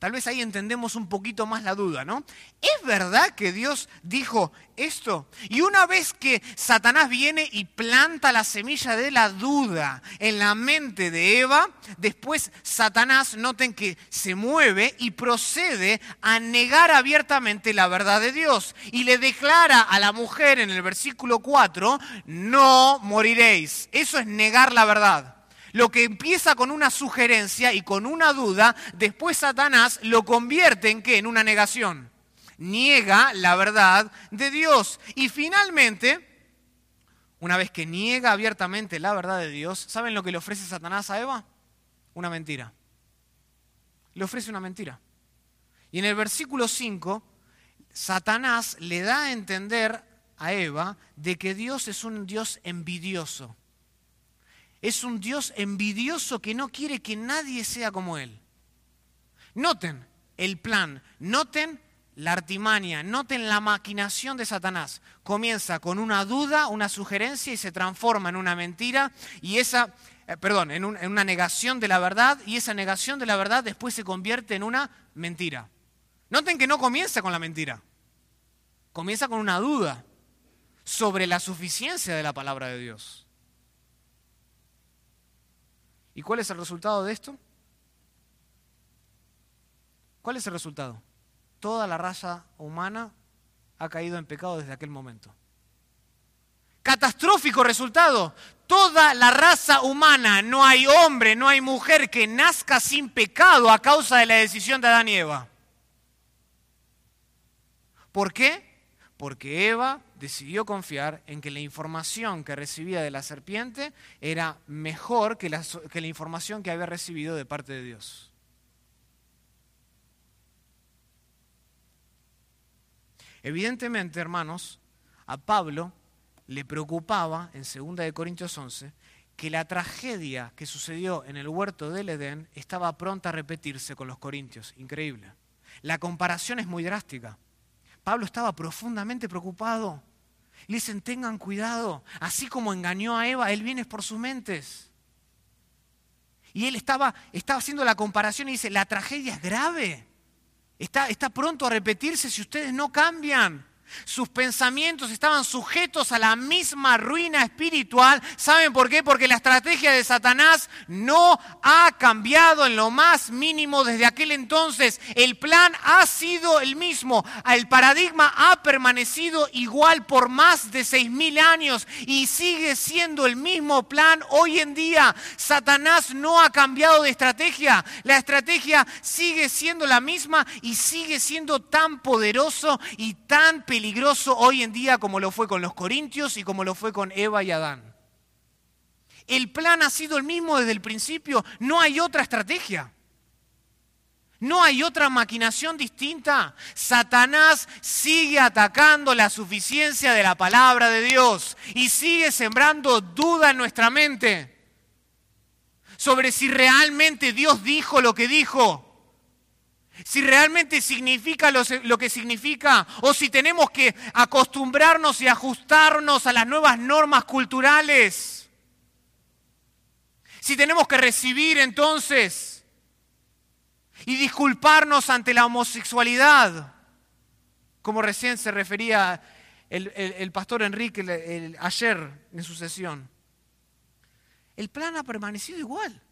Tal vez ahí entendemos un poquito más la duda, ¿no? ¿Es verdad que Dios dijo esto? Y una vez que Satanás viene y planta la semilla de la duda en la mente de Eva, después Satanás, noten que se mueve y procede a negar abiertamente la verdad de Dios. Y le declara a la mujer en el versículo 4, no moriréis. Eso es negar la verdad. Lo que empieza con una sugerencia y con una duda, después Satanás lo convierte en qué? En una negación. Niega la verdad de Dios. Y finalmente, una vez que niega abiertamente la verdad de Dios, ¿saben lo que le ofrece Satanás a Eva? Una mentira. Le ofrece una mentira. Y en el versículo 5, Satanás le da a entender a Eva de que Dios es un Dios envidioso. Es un Dios envidioso que no quiere que nadie sea como Él. Noten el plan, noten la artimaña, noten la maquinación de Satanás. Comienza con una duda, una sugerencia y se transforma en una mentira y esa, eh, perdón, en, en una negación de la verdad y esa negación de la verdad después se convierte en una mentira. Noten que no comienza con la mentira, comienza con una duda sobre la suficiencia de la palabra de Dios. ¿Y cuál es el resultado de esto? ¿Cuál es el resultado? Toda la raza humana ha caído en pecado desde aquel momento. Catastrófico resultado. Toda la raza humana, no hay hombre, no hay mujer que nazca sin pecado a causa de la decisión de Adán y Eva. ¿Por qué? Porque Eva decidió confiar en que la información que recibía de la serpiente era mejor que la, que la información que había recibido de parte de Dios. Evidentemente, hermanos, a Pablo le preocupaba en 2 de Corintios 11 que la tragedia que sucedió en el huerto del Edén estaba pronta a repetirse con los corintios. Increíble. La comparación es muy drástica. Pablo estaba profundamente preocupado. Le dicen, tengan cuidado. Así como engañó a Eva, él viene por sus mentes. Y él estaba, estaba haciendo la comparación y dice, la tragedia es grave. Está, está pronto a repetirse si ustedes no cambian. Sus pensamientos estaban sujetos a la misma ruina espiritual. ¿Saben por qué? Porque la estrategia de Satanás no ha cambiado en lo más mínimo desde aquel entonces. El plan ha sido el mismo. El paradigma ha permanecido igual por más de seis mil años y sigue siendo el mismo plan hoy en día. Satanás no ha cambiado de estrategia. La estrategia sigue siendo la misma y sigue siendo tan poderoso y tan peligroso peligroso hoy en día como lo fue con los corintios y como lo fue con Eva y Adán. El plan ha sido el mismo desde el principio, no hay otra estrategia. No hay otra maquinación distinta. Satanás sigue atacando la suficiencia de la palabra de Dios y sigue sembrando duda en nuestra mente sobre si realmente Dios dijo lo que dijo si realmente significa lo, que significa o si tenemos que acostumbrarnos y ajustarnos a las nuevas normas culturales. Si tenemos que recibir entonces y disculparnos ante la homosexualidad, como recién se refería el, pastor Enrique ayer en su sesión. El plan ha permanecido igual.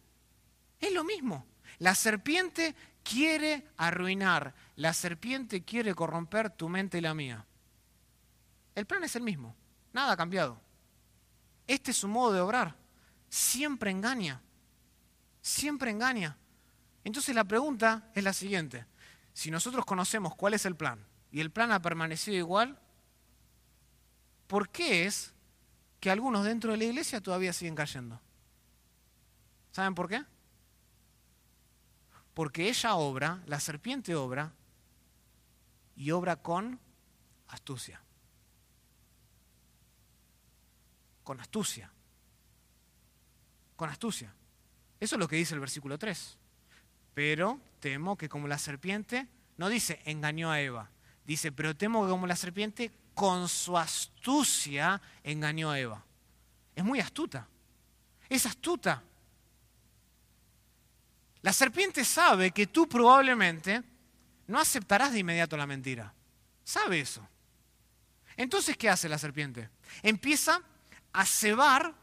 Es lo mismo. La serpiente quiere arruinar, la serpiente quiere corromper tu mente y la mía. El plan es el mismo, nada ha cambiado. Este es su modo de obrar. Siempre engaña, siempre engaña. Entonces la pregunta es la siguiente. Si nosotros conocemos cuál es el plan y el plan ha permanecido igual, ¿por qué es que algunos dentro de la iglesia todavía siguen cayendo? ¿Saben por qué? Porque ella obra, la serpiente obra, y obra con astucia. Con astucia. Con astucia. Eso es lo que dice el versículo 3. Pero temo que como la serpiente, no dice engañó a Eva, dice, pero temo que como la serpiente con su astucia engañó a Eva. Es muy astuta. Es astuta. La serpiente sabe que tú probablemente no aceptarás de inmediato la mentira. Sabe eso. Entonces, ¿qué hace la serpiente? Empieza a cebar,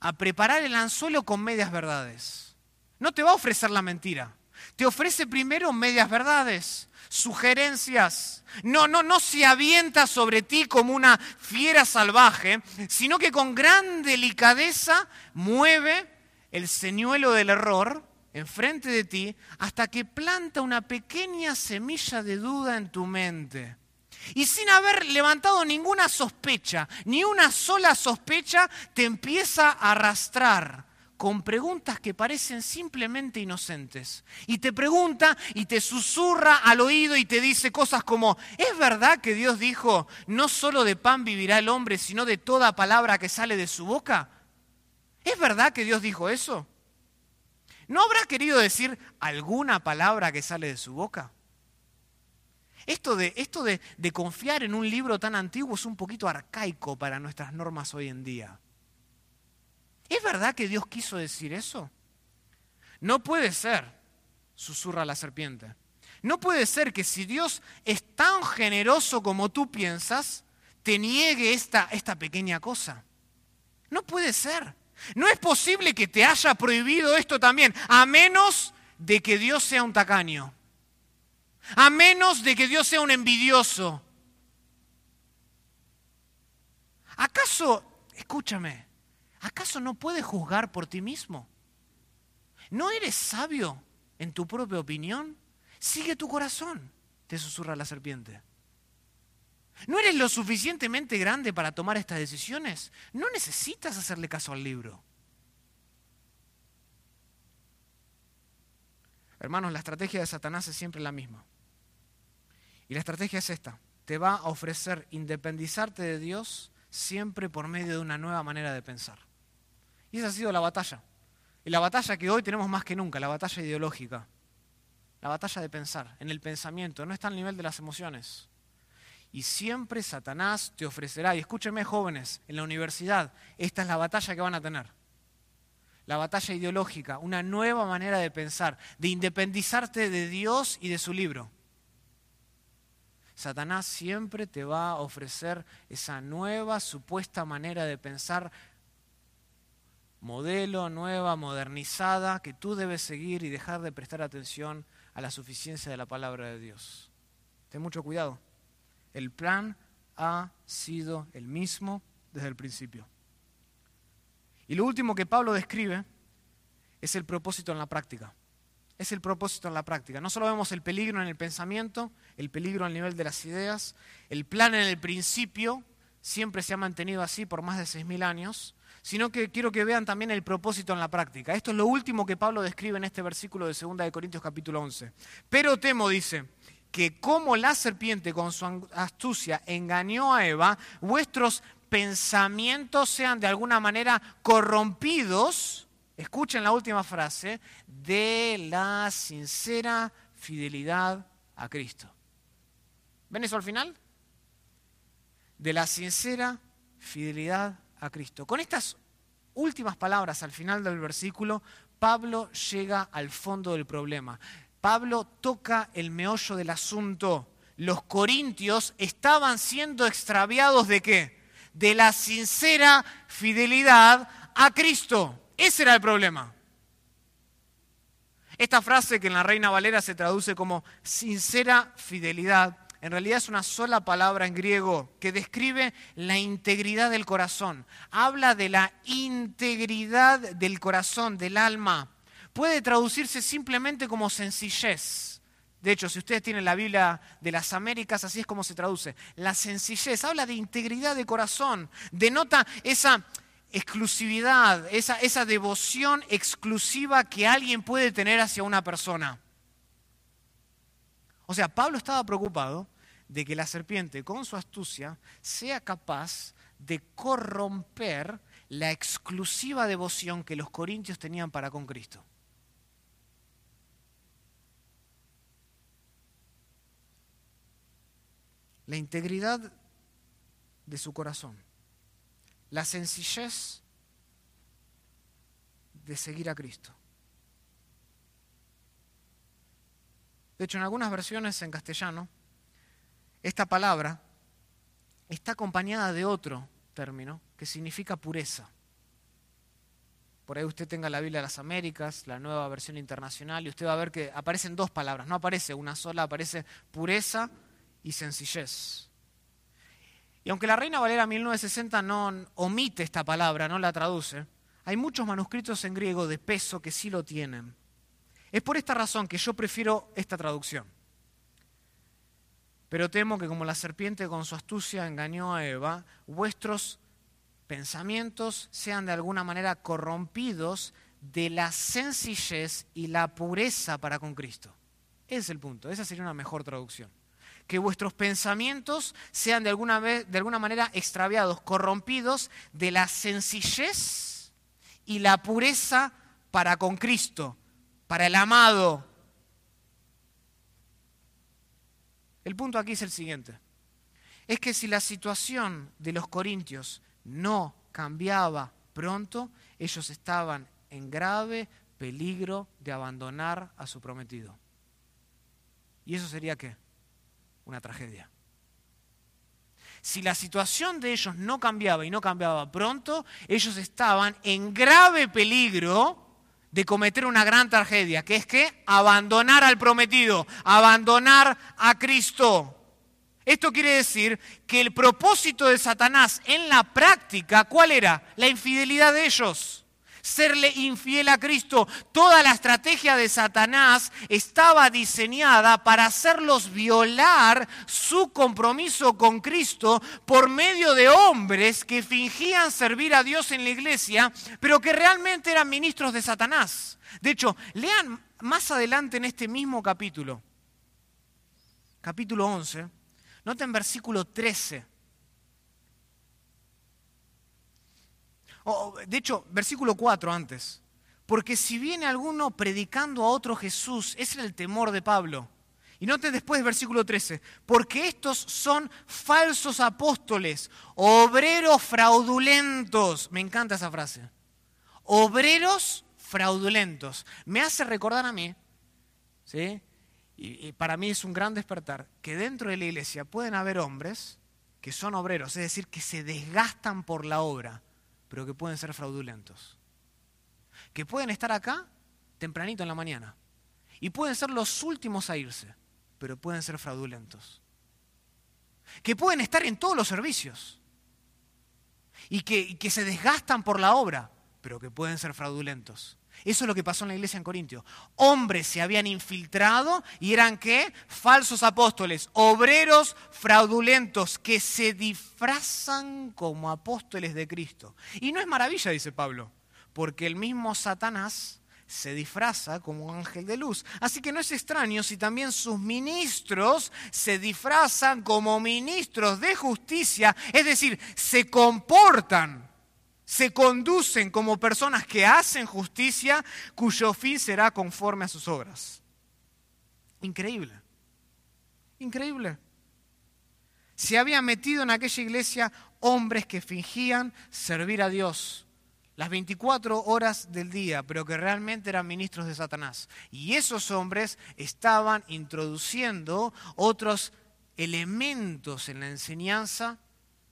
a preparar el anzuelo con medias verdades. No te va a ofrecer la mentira. Te ofrece primero medias verdades, sugerencias. No, no, no se avienta sobre ti como una fiera salvaje, sino que con gran delicadeza mueve el señuelo del error enfrente de ti hasta que planta una pequeña semilla de duda en tu mente. Y sin haber levantado ninguna sospecha, ni una sola sospecha, te empieza a arrastrar con preguntas que parecen simplemente inocentes. Y te pregunta y te susurra al oído y te dice cosas como, ¿es verdad que Dios dijo, no solo de pan vivirá el hombre, sino de toda palabra que sale de su boca? ¿Es verdad que Dios dijo eso? ¿No habrá querido decir alguna palabra que sale de su boca? Esto, de, esto de, de, confiar en un libro tan antiguo es un poquito arcaico para nuestras normas hoy en día. ¿Es verdad que Dios quiso decir eso? No puede ser, susurra la serpiente. No puede ser que si Dios es tan generoso como tú piensas, te niegue esta, esta pequeña cosa. No puede ser. No es posible que te haya prohibido esto también, a menos de que Dios sea un tacaño. A menos de que Dios sea un envidioso. ¿Acaso, escúchame, ¿acaso no puedes juzgar por ti mismo? ¿No eres sabio en tu propia opinión? Sigue tu corazón, te susurra la serpiente. ¿No eres lo suficientemente grande para tomar estas decisiones? No necesitas hacerle caso al libro. Hermanos, la estrategia de Satanás es siempre la misma. Y la estrategia es esta. Te va a ofrecer independizarte de Dios siempre por medio de una nueva manera de pensar. Y esa ha sido la batalla. Y la batalla que hoy tenemos más que nunca, la batalla ideológica. La batalla de pensar, en el pensamiento, no está al nivel de las emociones. Y siempre Satanás te ofrecerá, y escúchenme jóvenes, en la universidad, esta es la batalla que van a tener. La batalla ideológica, una nueva manera de pensar, de independizarte de Dios y de su libro. Satanás siempre te va a ofrecer esa nueva supuesta manera de pensar, modelo, nueva, modernizada, que tú debes seguir y dejar de prestar atención a la suficiencia de la palabra de Dios. Ten mucho cuidado. El plan ha sido el mismo desde el principio. Y lo último que Pablo describe es el propósito en la práctica es el propósito en la práctica. No solo vemos el peligro en el pensamiento, el peligro al nivel de las ideas, el plan en el principio, siempre se ha mantenido así por más de 6.000 años, sino que quiero que vean también el propósito en la práctica. Esto es lo último que Pablo describe en este versículo de 2 de Corintios capítulo 11. Pero temo, dice, que como la serpiente con su astucia engañó a Eva, vuestros pensamientos sean de alguna manera corrompidos escuchen la última frase, de la sincera fidelidad a Cristo. ¿Ven eso al final? De la sincera fidelidad a Cristo. Con estas últimas palabras al final del versículo, Pablo llega al fondo del problema. Pablo toca el meollo del asunto. Los corintios estaban siendo extraviados de qué? De la sincera fidelidad a Cristo. Ese era el problema. Esta frase que en la Reina Valera se traduce como sincera fidelidad, en realidad es una sola palabra en griego que describe la integridad del corazón. Habla de la integridad del corazón, del alma. Puede traducirse simplemente como sencillez. De hecho, si ustedes tienen la Biblia de las Américas, así es como se traduce. La sencillez habla de integridad de corazón. Denota esa exclusividad, esa, esa devoción exclusiva que alguien puede tener hacia una persona. O sea, Pablo estaba preocupado de que la serpiente con su astucia sea capaz de corromper la exclusiva devoción que los corintios tenían para con Cristo. La integridad de su corazón la sencillez de seguir a Cristo. De hecho, en algunas versiones en castellano, esta palabra está acompañada de otro término que significa pureza. Por ahí usted tenga la Biblia de las Américas, la nueva versión internacional, y usted va a ver que aparecen dos palabras, no aparece una sola, aparece pureza y sencillez. Y aunque la Reina Valera 1960 no omite esta palabra, no la traduce, Hay muchos manuscritos en griego de peso que sí lo tienen. Es por esta razón que yo prefiero esta traducción. Pero temo que como la serpiente con su astucia engañó a Eva, vuestros pensamientos sean de alguna manera corrompidos de la sencillez y la pureza para con Cristo. Ese es el punto, esa sería una mejor traducción. Que vuestros pensamientos sean de alguna, vez, de alguna manera extraviados, corrompidos de la sencillez y la pureza para con Cristo, para el amado. El punto aquí es el siguiente. Es que si la situación de los corintios no cambiaba pronto, ellos estaban en grave peligro de abandonar a su prometido. ¿Y eso sería qué? Una tragedia. Si la situación de ellos no cambiaba y no cambiaba pronto, ellos estaban en grave peligro de cometer una gran tragedia, que es que abandonar al prometido, abandonar a Cristo. Esto quiere decir que el propósito de Satanás en la práctica, ¿cuál era? La infidelidad de ellos serle infiel a Cristo. Toda la estrategia de Satanás estaba diseñada para hacerlos violar su compromiso con Cristo por medio de hombres que fingían servir a Dios en la iglesia, pero que realmente eran ministros de Satanás. De hecho, lean más adelante en este mismo capítulo, capítulo 11, noten versículo 13. De hecho, versículo 4 antes. Porque si viene alguno predicando a otro Jesús, ese era el temor de Pablo. Y note después versículo 13, porque estos son falsos apóstoles, obreros fraudulentos. Me encanta esa frase. Obreros fraudulentos. Me hace recordar a mí, ¿sí? y para mí es un gran despertar, que dentro de la iglesia pueden haber hombres que son obreros, es decir, que se desgastan por la obra pero que pueden ser fraudulentos. Que pueden estar acá tempranito en la mañana. Y pueden ser los últimos a irse, pero pueden ser fraudulentos. Que pueden estar en todos los servicios. Y que, y que se desgastan por la obra, pero que pueden ser fraudulentos. Eso es lo que pasó en la iglesia en Corintio. Hombres se habían infiltrado y eran qué? Falsos apóstoles, obreros fraudulentos que se disfrazan como apóstoles de Cristo. Y no es maravilla, dice Pablo, porque el mismo Satanás se disfraza como ángel de luz. Así que no es extraño si también sus ministros se disfrazan como ministros de justicia, es decir, se comportan se conducen como personas que hacen justicia cuyo fin será conforme a sus obras. Increíble. Increíble. Se había metido en aquella iglesia hombres que fingían servir a Dios las 24 horas del día, pero que realmente eran ministros de Satanás. Y esos hombres estaban introduciendo otros elementos en la enseñanza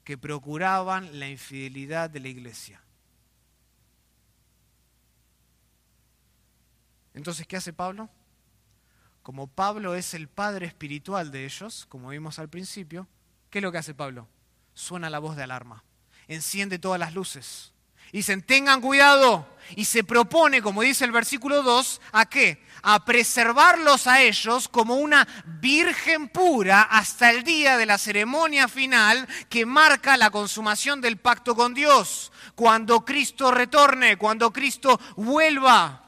que procuraban la infidelidad de la iglesia. Entonces, ¿qué hace Pablo? Como Pablo es el padre espiritual de ellos, como vimos al principio, ¿qué es lo que hace Pablo? Suena la voz de alarma, enciende todas las luces Dicen, tengan cuidado. Y se propone, como dice el versículo 2, ¿a qué? A preservarlos a ellos como una virgen pura hasta el día de la ceremonia final que marca la consumación del pacto con Dios. Cuando Cristo retorne, cuando Cristo vuelva.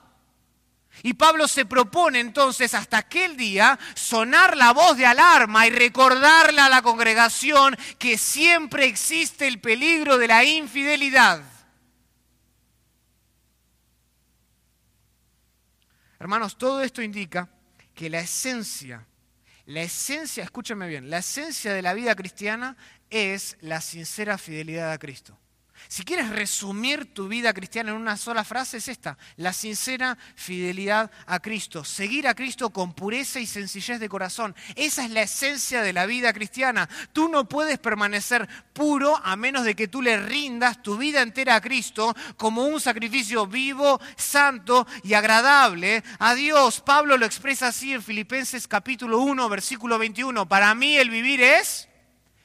Y Pablo se propone entonces hasta aquel día sonar la voz de alarma y recordarle a la congregación que siempre existe el peligro de la infidelidad Hermanos, todo esto indica que la esencia, la esencia, escúchame bien, la esencia de la vida cristiana es la sincera fidelidad a Cristo. Si quieres resumir tu vida cristiana en una sola frase, es esta, la sincera fidelidad a Cristo, seguir a Cristo con pureza y sencillez de corazón. Esa es la esencia de la vida cristiana. Tú no puedes permanecer puro a menos de que tú le rindas tu vida entera a Cristo como un sacrificio vivo, santo y agradable a Dios. Pablo lo expresa así en Filipenses capítulo 1, versículo 21. Para mí el vivir es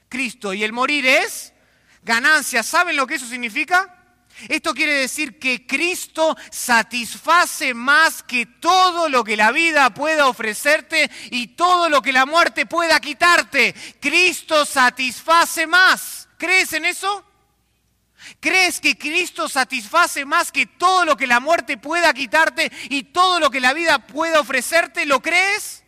Cristo y el morir es ganancia. ¿Saben lo que eso significa? Esto quiere decir que Cristo satisface más que todo lo que la vida pueda ofrecerte y todo lo que la muerte pueda quitarte. Cristo satisface más. ¿Crees en eso? ¿Crees que Cristo satisface más que todo lo que la muerte pueda quitarte y todo lo que la vida pueda ofrecerte? ¿Lo crees?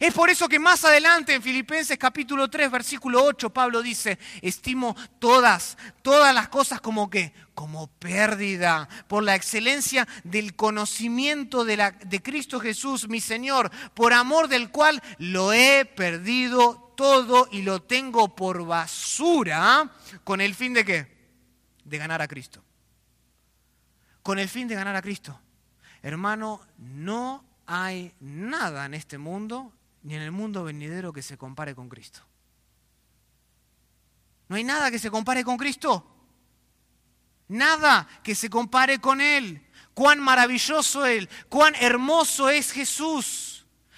Es por eso que más adelante en Filipenses capítulo 3, versículo 8, Pablo dice, estimo todas, todas las cosas como que, como pérdida, por la excelencia del conocimiento de, la, de Cristo Jesús, mi Señor, por amor del cual lo he perdido todo y lo tengo por basura, con el fin de qué? De ganar a Cristo. Con el fin de ganar a Cristo. Hermano, no hay nada en este mundo ni en el mundo venidero que se compare con Cristo. No hay nada que se compare con Cristo. Nada que se compare con Él. Cuán maravilloso Él, cuán hermoso es Jesús.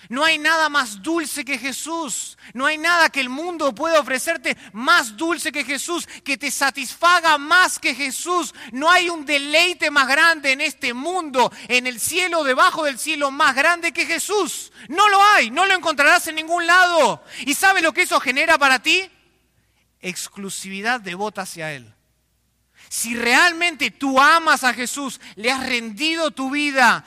No hay nada más dulce que Jesús. No hay nada que el mundo pueda ofrecerte más dulce que Jesús, que te satisfaga más que Jesús. No hay un deleite más grande en este mundo, en el cielo, debajo del cielo, más grande que Jesús. No lo hay, no lo encontrarás en ningún lado. ¿Y sabes lo que eso genera para ti? Exclusividad devota hacia Él. Si realmente tú amas a Jesús, le has rendido tu vida,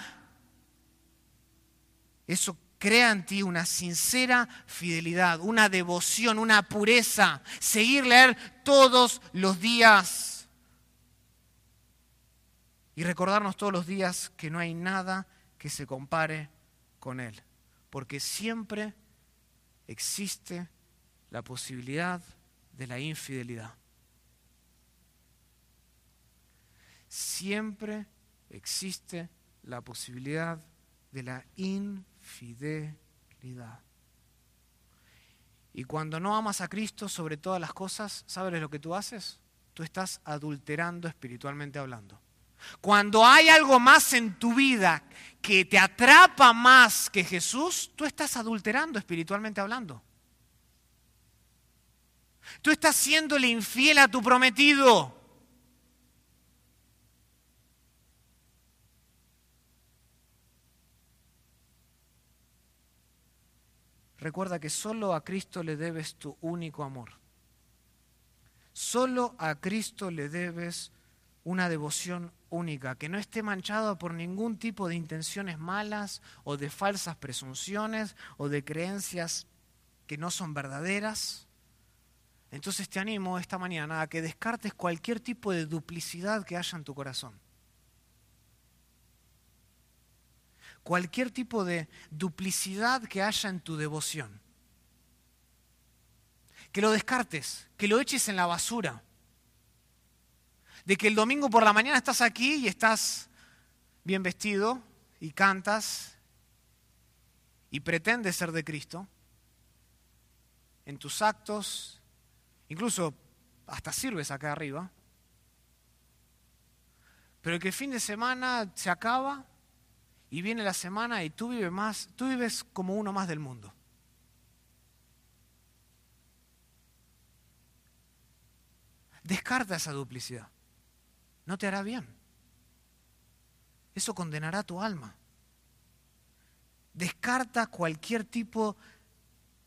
eso crea en ti una sincera fidelidad, una devoción, una pureza, seguir leer todos los días y recordarnos todos los días que no hay nada que se compare con Él, porque siempre existe la posibilidad de la infidelidad. Siempre existe la posibilidad de la infidelidad fidelidad. Y cuando no amas a Cristo sobre todas las cosas, ¿sabes lo que tú haces? Tú estás adulterando espiritualmente hablando. Cuando hay algo más en tu vida que te atrapa más que Jesús, tú estás adulterando espiritualmente hablando. Tú estás siéndole infiel a tu prometido. Recuerda que solo a Cristo le debes tu único amor. Solo a Cristo le debes una devoción única, que no esté manchada por ningún tipo de intenciones malas o de falsas presunciones o de creencias que no son verdaderas. Entonces te animo esta mañana a que descartes cualquier tipo de duplicidad que haya en tu corazón. Cualquier tipo de duplicidad que haya en tu devoción. Que lo descartes, que lo eches en la basura. De que el domingo por la mañana estás aquí y estás bien vestido y cantas y pretendes ser de Cristo. En tus actos, incluso hasta sirves acá arriba. Pero que el fin de semana se acaba y viene la semana y tú vives más, tú vives como uno más del mundo. Descarta esa duplicidad. No te hará bien. Eso condenará tu alma. Descarta cualquier tipo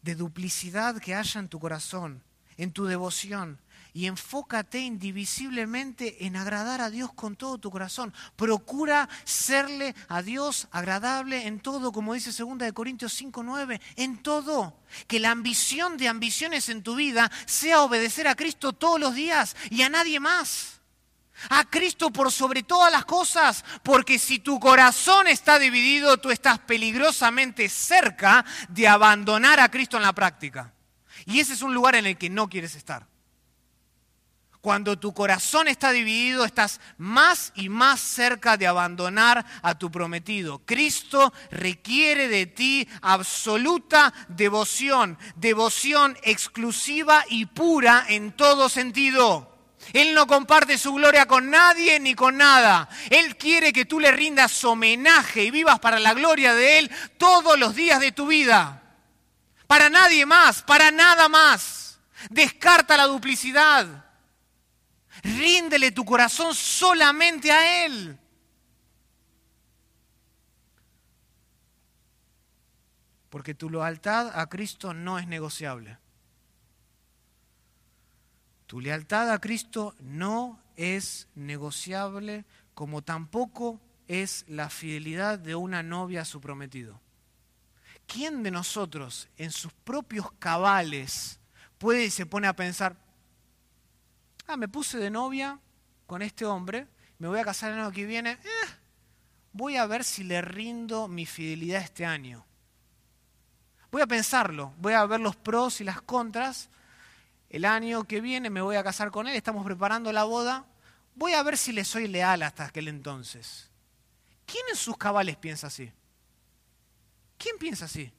de duplicidad que haya en tu corazón, en tu devoción, y enfócate indivisiblemente en agradar a Dios con todo tu corazón. Procura serle a Dios agradable en todo, como dice 2 de Corintios 5:9, en todo. Que la ambición de ambiciones en tu vida sea obedecer a Cristo todos los días y a nadie más. A Cristo por sobre todas las cosas, porque si tu corazón está dividido, tú estás peligrosamente cerca de abandonar a Cristo en la práctica. Y ese es un lugar en el que no quieres estar. Cuando tu corazón está dividido, estás más y más cerca de abandonar a tu prometido. Cristo requiere de ti absoluta devoción, devoción exclusiva y pura en todo sentido. Él no comparte su gloria con nadie ni con nada. Él quiere que tú le rindas homenaje y vivas para la gloria de Él todos los días de tu vida. Para nadie más, para nada más. Descarta la duplicidad. Ríndele tu corazón solamente a Él. Porque tu lealtad a Cristo no es negociable. Tu lealtad a Cristo no es negociable como tampoco es la fidelidad de una novia a su prometido. ¿Quién de nosotros en sus propios cabales puede y se pone a pensar, ah, me puse de novia con este hombre, me voy a casar el año que viene, eh, voy a ver si le rindo mi fidelidad este año. Voy a pensarlo, voy a ver los pros y las contras el año que viene me voy a casar con él, estamos preparando la boda, voy a ver si le soy leal hasta aquel entonces. ¿Quién en sus cabales piensa así? ¿Quién piensa así?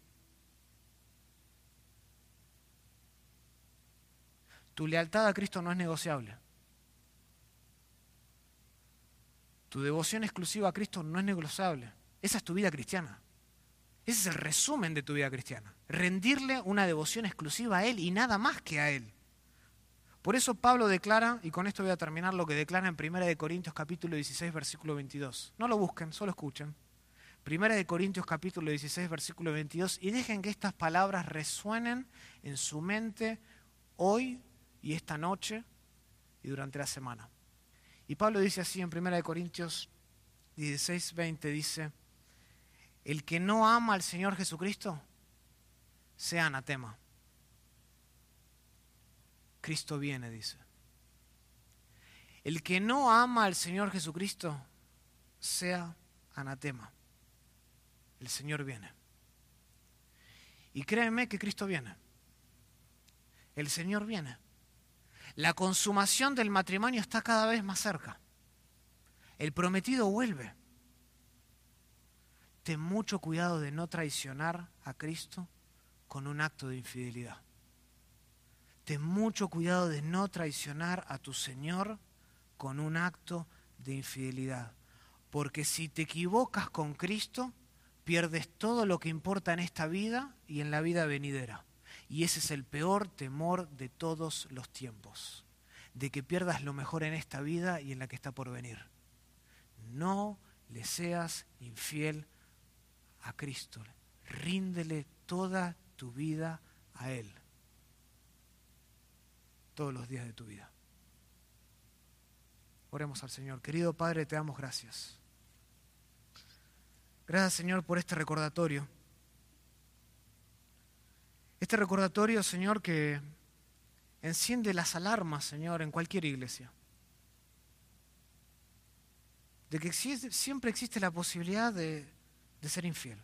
Tu lealtad a Cristo no es negociable. Tu devoción exclusiva a Cristo no es negociable. Esa es tu vida cristiana. Ese es el resumen de tu vida cristiana. Rendirle una devoción exclusiva a Él y nada más que a Él. Por eso Pablo declara, y con esto voy a terminar lo que declara en 1 de Corintios capítulo 16 versículo 22. No lo busquen, solo escuchen. 1 de Corintios capítulo 16 versículo 22 y dejen que estas palabras resuenen en su mente hoy y esta noche y durante la semana. Y Pablo dice así en 1 de Corintios 16, 20, dice, el que no ama al Señor Jesucristo, sea anatema. Cristo viene, dice. El que no ama al Señor Jesucristo, sea anatema. El Señor viene. Y créeme que Cristo viene. El Señor viene. La consumación del matrimonio está cada vez más cerca. El prometido vuelve. Ten mucho cuidado de no traicionar a Cristo con un acto de infidelidad ten mucho cuidado de no traicionar a tu Señor con un acto de infidelidad. Porque si te equivocas con Cristo, pierdes todo lo que importa en esta vida y en la vida venidera. Y ese es el peor temor de todos los tiempos, de que pierdas lo mejor en esta vida y en la que está por venir. No le seas infiel a Cristo. Ríndele toda tu vida a Él todos los días de tu vida. Oremos al Señor. Querido Padre, te damos gracias. Gracias, Señor, por este recordatorio. Este recordatorio, Señor, que enciende las alarmas, Señor, en cualquier iglesia. De que siempre existe la posibilidad de, ser infiel.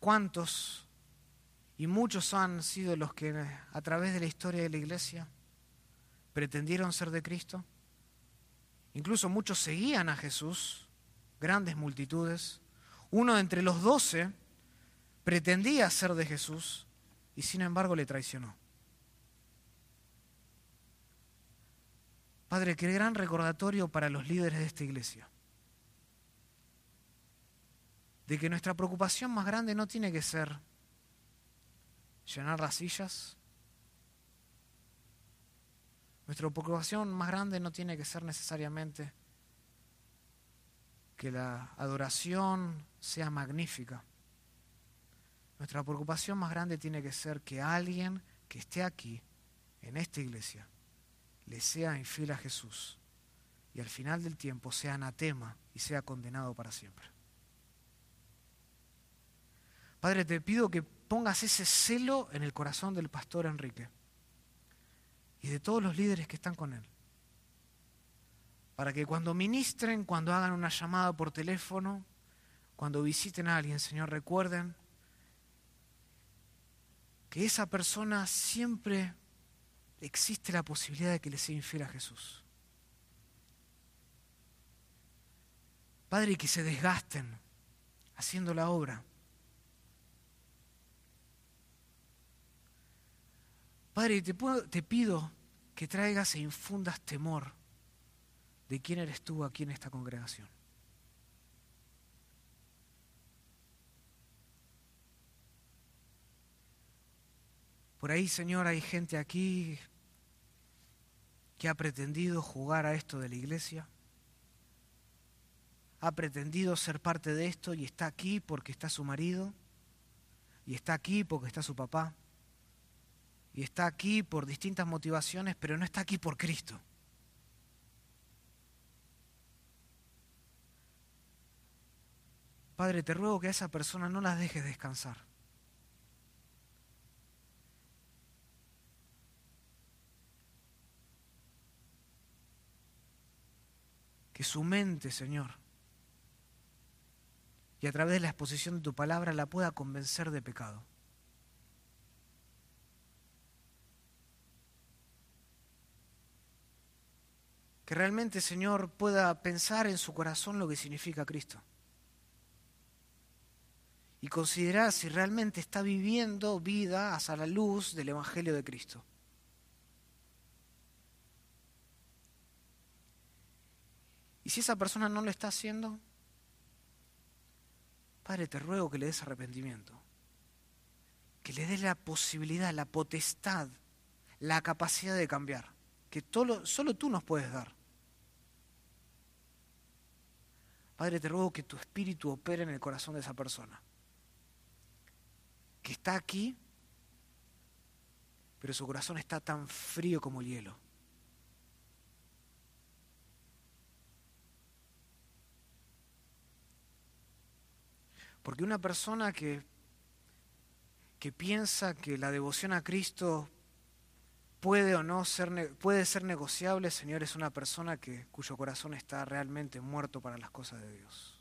¿Cuántos y muchos han sido los que a través de la historia de la iglesia pretendieron ser de Cristo. Incluso muchos seguían a Jesús, grandes multitudes. Uno entre los doce pretendía ser de Jesús y sin embargo le traicionó. Padre, qué gran recordatorio para los líderes de esta iglesia. De que nuestra preocupación más grande no tiene que ser llenar las sillas. Nuestra preocupación más grande no tiene que ser necesariamente que la adoración sea magnífica. Nuestra preocupación más grande tiene que ser que alguien que esté aquí, en esta iglesia, le sea infiel a Jesús y al final del tiempo sea anatema y sea condenado para siempre. Padre, te pido que pongas ese celo en el corazón del pastor Enrique y de todos los líderes que están con él. Para que cuando ministren, cuando hagan una llamada por teléfono, cuando visiten a alguien, Señor, recuerden que esa persona siempre existe la posibilidad de que le sea infiel a Jesús. Padre, y que se desgasten haciendo la obra Padre, te, pido que traigas e infundas temor de quién eres tú aquí en esta congregación. Por ahí, Señor, hay gente aquí que ha pretendido jugar a esto de la iglesia, ha pretendido ser parte de esto y está aquí porque está su marido, y está aquí porque está su papá, y está aquí por distintas motivaciones, pero no está aquí por Cristo. Padre, te ruego que a esa persona no las dejes descansar. Que su mente, Señor, y a través de la exposición de tu palabra la pueda convencer de pecado. Que realmente, Señor, pueda pensar en su corazón lo que significa Cristo y considerar si realmente está viviendo vida hacia la luz del Evangelio de Cristo. Y si esa persona no lo está haciendo, Padre, te ruego que le des arrepentimiento, que le des la posibilidad, la potestad, la capacidad de cambiar, que todo, solo tú nos puedes dar. Padre, te ruego que tu espíritu opere en el corazón de esa persona que está aquí, pero su corazón está tan frío como el hielo. Porque una persona que, que piensa que la devoción a Cristo puede o no ser, puede ser negociable, Señor, es una persona que, cuyo corazón está realmente muerto para las cosas de Dios.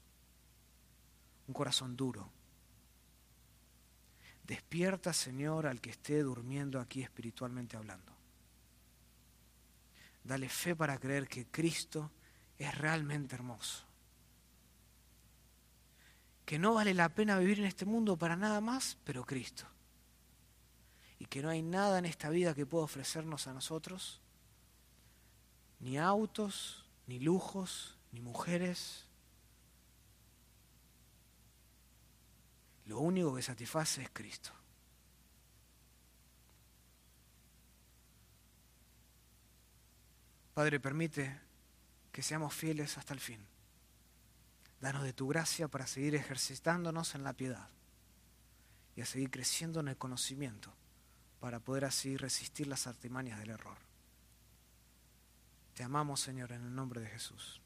Un corazón duro. Despierta, Señor, al que esté durmiendo aquí espiritualmente hablando. Dale fe para creer que Cristo es realmente hermoso. Que no vale la pena vivir en este mundo para nada más, pero Cristo. Y que no hay nada en esta vida que pueda ofrecernos a nosotros, ni autos, ni lujos, ni mujeres, Lo único que satisface es Cristo. Padre, permite que seamos fieles hasta el fin. Danos de tu gracia para seguir ejercitándonos en la piedad y a seguir creciendo en el conocimiento para poder así resistir las artimañas del error. Te amamos, Señor, en el nombre de Jesús.